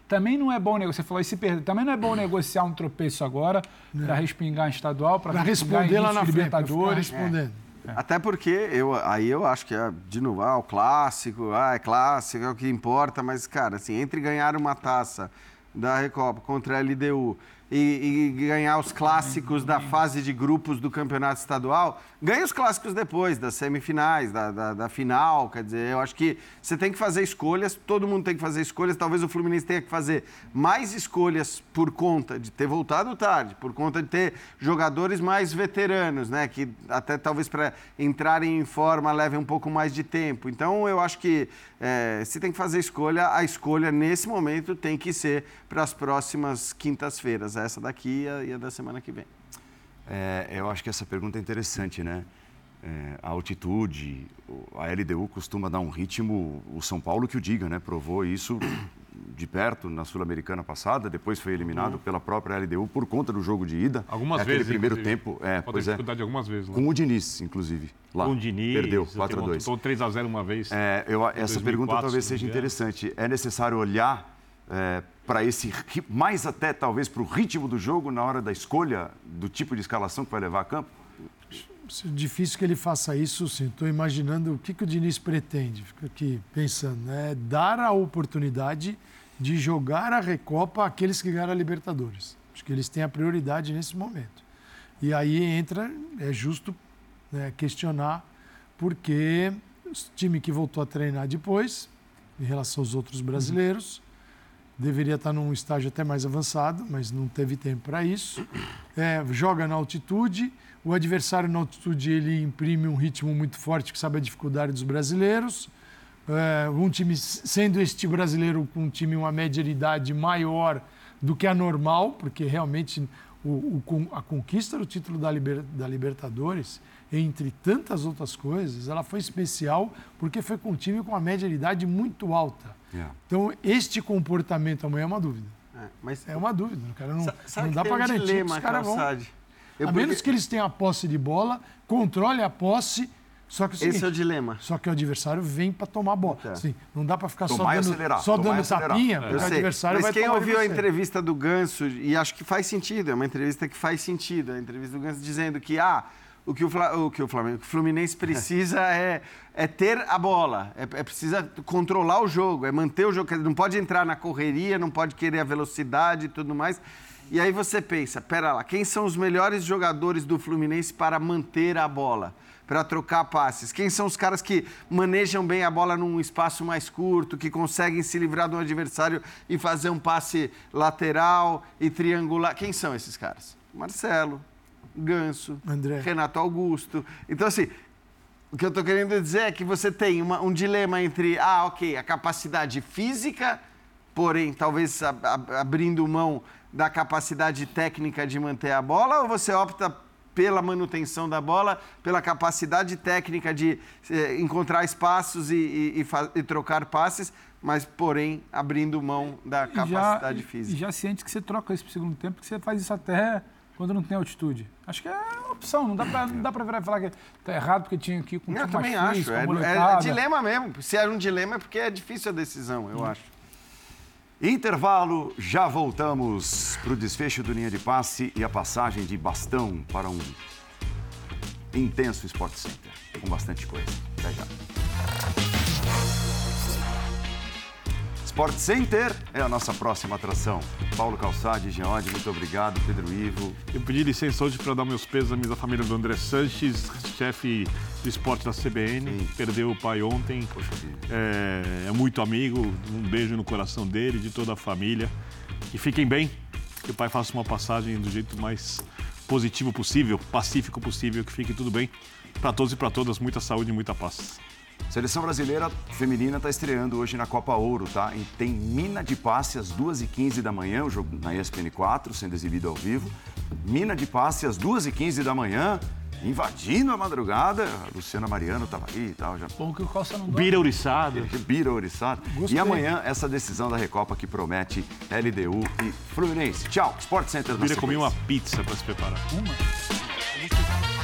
também não é bom negociar. Você falou, se perder, também não é bom negociar um tropeço agora para respingar em estadual, para responder lá na frente, Libertadores. Respondendo. É. Até porque eu, aí eu acho que é, de novo, ah, o clássico, ah, é clássico, é o que importa, mas, cara, assim, entre ganhar uma taça da Recopa contra a LDU e, e, ganhar os clássicos da fase de grupos do campeonato estadual, ganha os clássicos depois, das semifinais, da, da, da, final. Quer dizer, eu acho que você tem que fazer escolhas, todo mundo tem que fazer escolhas. Talvez o Fluminense tenha que fazer mais escolhas por conta de ter voltado tarde, por conta de ter jogadores mais veteranos, né? Que até talvez para entrarem em forma leve um pouco mais de tempo. Então, eu acho que é, se tem que fazer escolha, a escolha nesse momento tem que ser para as próximas quintas-feiras, essa daqui e a, e a da semana que vem. É, eu acho que essa pergunta é interessante, né? É, a altitude, a LDU costuma dar um ritmo, o São Paulo que o diga, né? Provou isso de perto na Sul-Americana passada, depois foi eliminado uhum. pela própria LDU por conta do jogo de ida. Algumas é vezes. primeiro tempo, é, Pode pois é. dificuldade algumas vezes. Né? Com o Diniz, inclusive, lá. Com o Diniz. Perdeu 4 a 2. Estou 3 a 0 uma vez. É, eu, essa 2004, pergunta talvez seja interessante. É necessário olhar é, para esse, mais até talvez para o ritmo do jogo na hora da escolha do tipo de escalação que vai levar a campo? É difícil que ele faça isso, sim. Estou imaginando o que, que o Diniz pretende. Fico aqui pensando, né? Dar a oportunidade de jogar a Recopa àqueles que ganharam a Libertadores. Acho que eles têm a prioridade nesse momento. E aí entra, é justo né, questionar, porque o time que voltou a treinar depois, em relação aos outros brasileiros, deveria estar num estágio até mais avançado, mas não teve tempo para isso. É, joga na altitude, o adversário na altitude ele imprime um ritmo muito forte que sabe a dificuldade dos brasileiros. É, um time, sendo este brasileiro com um time uma média de idade maior do que a normal, porque realmente o, o, a conquista do título da, Liber, da Libertadores, entre tantas outras coisas, ela foi especial porque foi com um time com uma média de idade muito alta. Yeah. Então, este comportamento amanhã é uma dúvida. É, mas... é uma dúvida. O cara não, não dá para garantir dilema, que os caras vão. Eu a menos que eles tenham a posse de bola, controle a posse só que é o seguinte, Esse é o dilema. Só que o adversário vem para tomar a bola. Assim, não dá para ficar tomar só dando, acelerar, só dando tapinha, porque o adversário Mas vai quem ouviu a entrevista do Ganso, e acho que faz sentido, é uma entrevista que faz sentido, a entrevista do Ganso dizendo que ah, o que o, o, que o Flamengo, o Fluminense precisa é, é ter a bola, é, é precisa controlar o jogo, é manter o jogo, não pode entrar na correria, não pode querer a velocidade e tudo mais. E aí você pensa, pera lá, quem são os melhores jogadores do Fluminense para manter a bola? para trocar passes? Quem são os caras que manejam bem a bola num espaço mais curto, que conseguem se livrar do adversário e fazer um passe lateral e triangular? Quem são esses caras? Marcelo, Ganso, André. Renato Augusto. Então, assim, o que eu estou querendo dizer é que você tem uma, um dilema entre, ah, ok, a capacidade física, porém, talvez abrindo mão da capacidade técnica de manter a bola, ou você opta pela manutenção da bola, pela capacidade técnica de eh, encontrar espaços e, e, e, e, trocar passes, mas, porém, abrindo mão da capacidade já, física. E já ciente que você troca isso para o segundo tempo, porque você faz isso até quando não tem altitude. Acho que é opção, não dá para não dá para virar e falar que está errado porque tinha que ir com não, Eu também acho, é, é, é, dilema mesmo. Se é um dilema é porque é difícil a decisão, eu hum. acho. Intervalo, já voltamos para o desfecho do linha de passe e a passagem de bastão para um intenso Sport Center, com bastante coisa. Até já. Sport Center é a nossa próxima atração. Paulo Calçade, Geode, muito obrigado. Pedro Ivo. Eu pedi licença hoje para dar meus pêsames à família do André Sanches, chefe do esporte da CBN. Sim. Perdeu o pai ontem. Poxa é, é muito amigo. Um beijo no coração dele, de toda a família. E fiquem bem. Que o pai faça uma passagem do jeito mais positivo possível, pacífico possível, que fique tudo bem. Para todos e para todas, muita saúde e muita paz. Seleção brasileira feminina está estreando hoje na Copa Ouro, tá? E tem Mina de Passe às 2h15 da manhã, o jogo na ESPN 4, sendo exibido ao vivo. Mina de Passe às 2h15 da manhã, invadindo a madrugada. A Luciana Mariano estava aí e tal. Já... Bom que o Costa não Bira Uriçado. Bira Uriçado. E amanhã, essa decisão da Recopa que promete LDU e Fluminense. Tchau, Sport Center da Bira comia uma pizza para se preparar. Uma?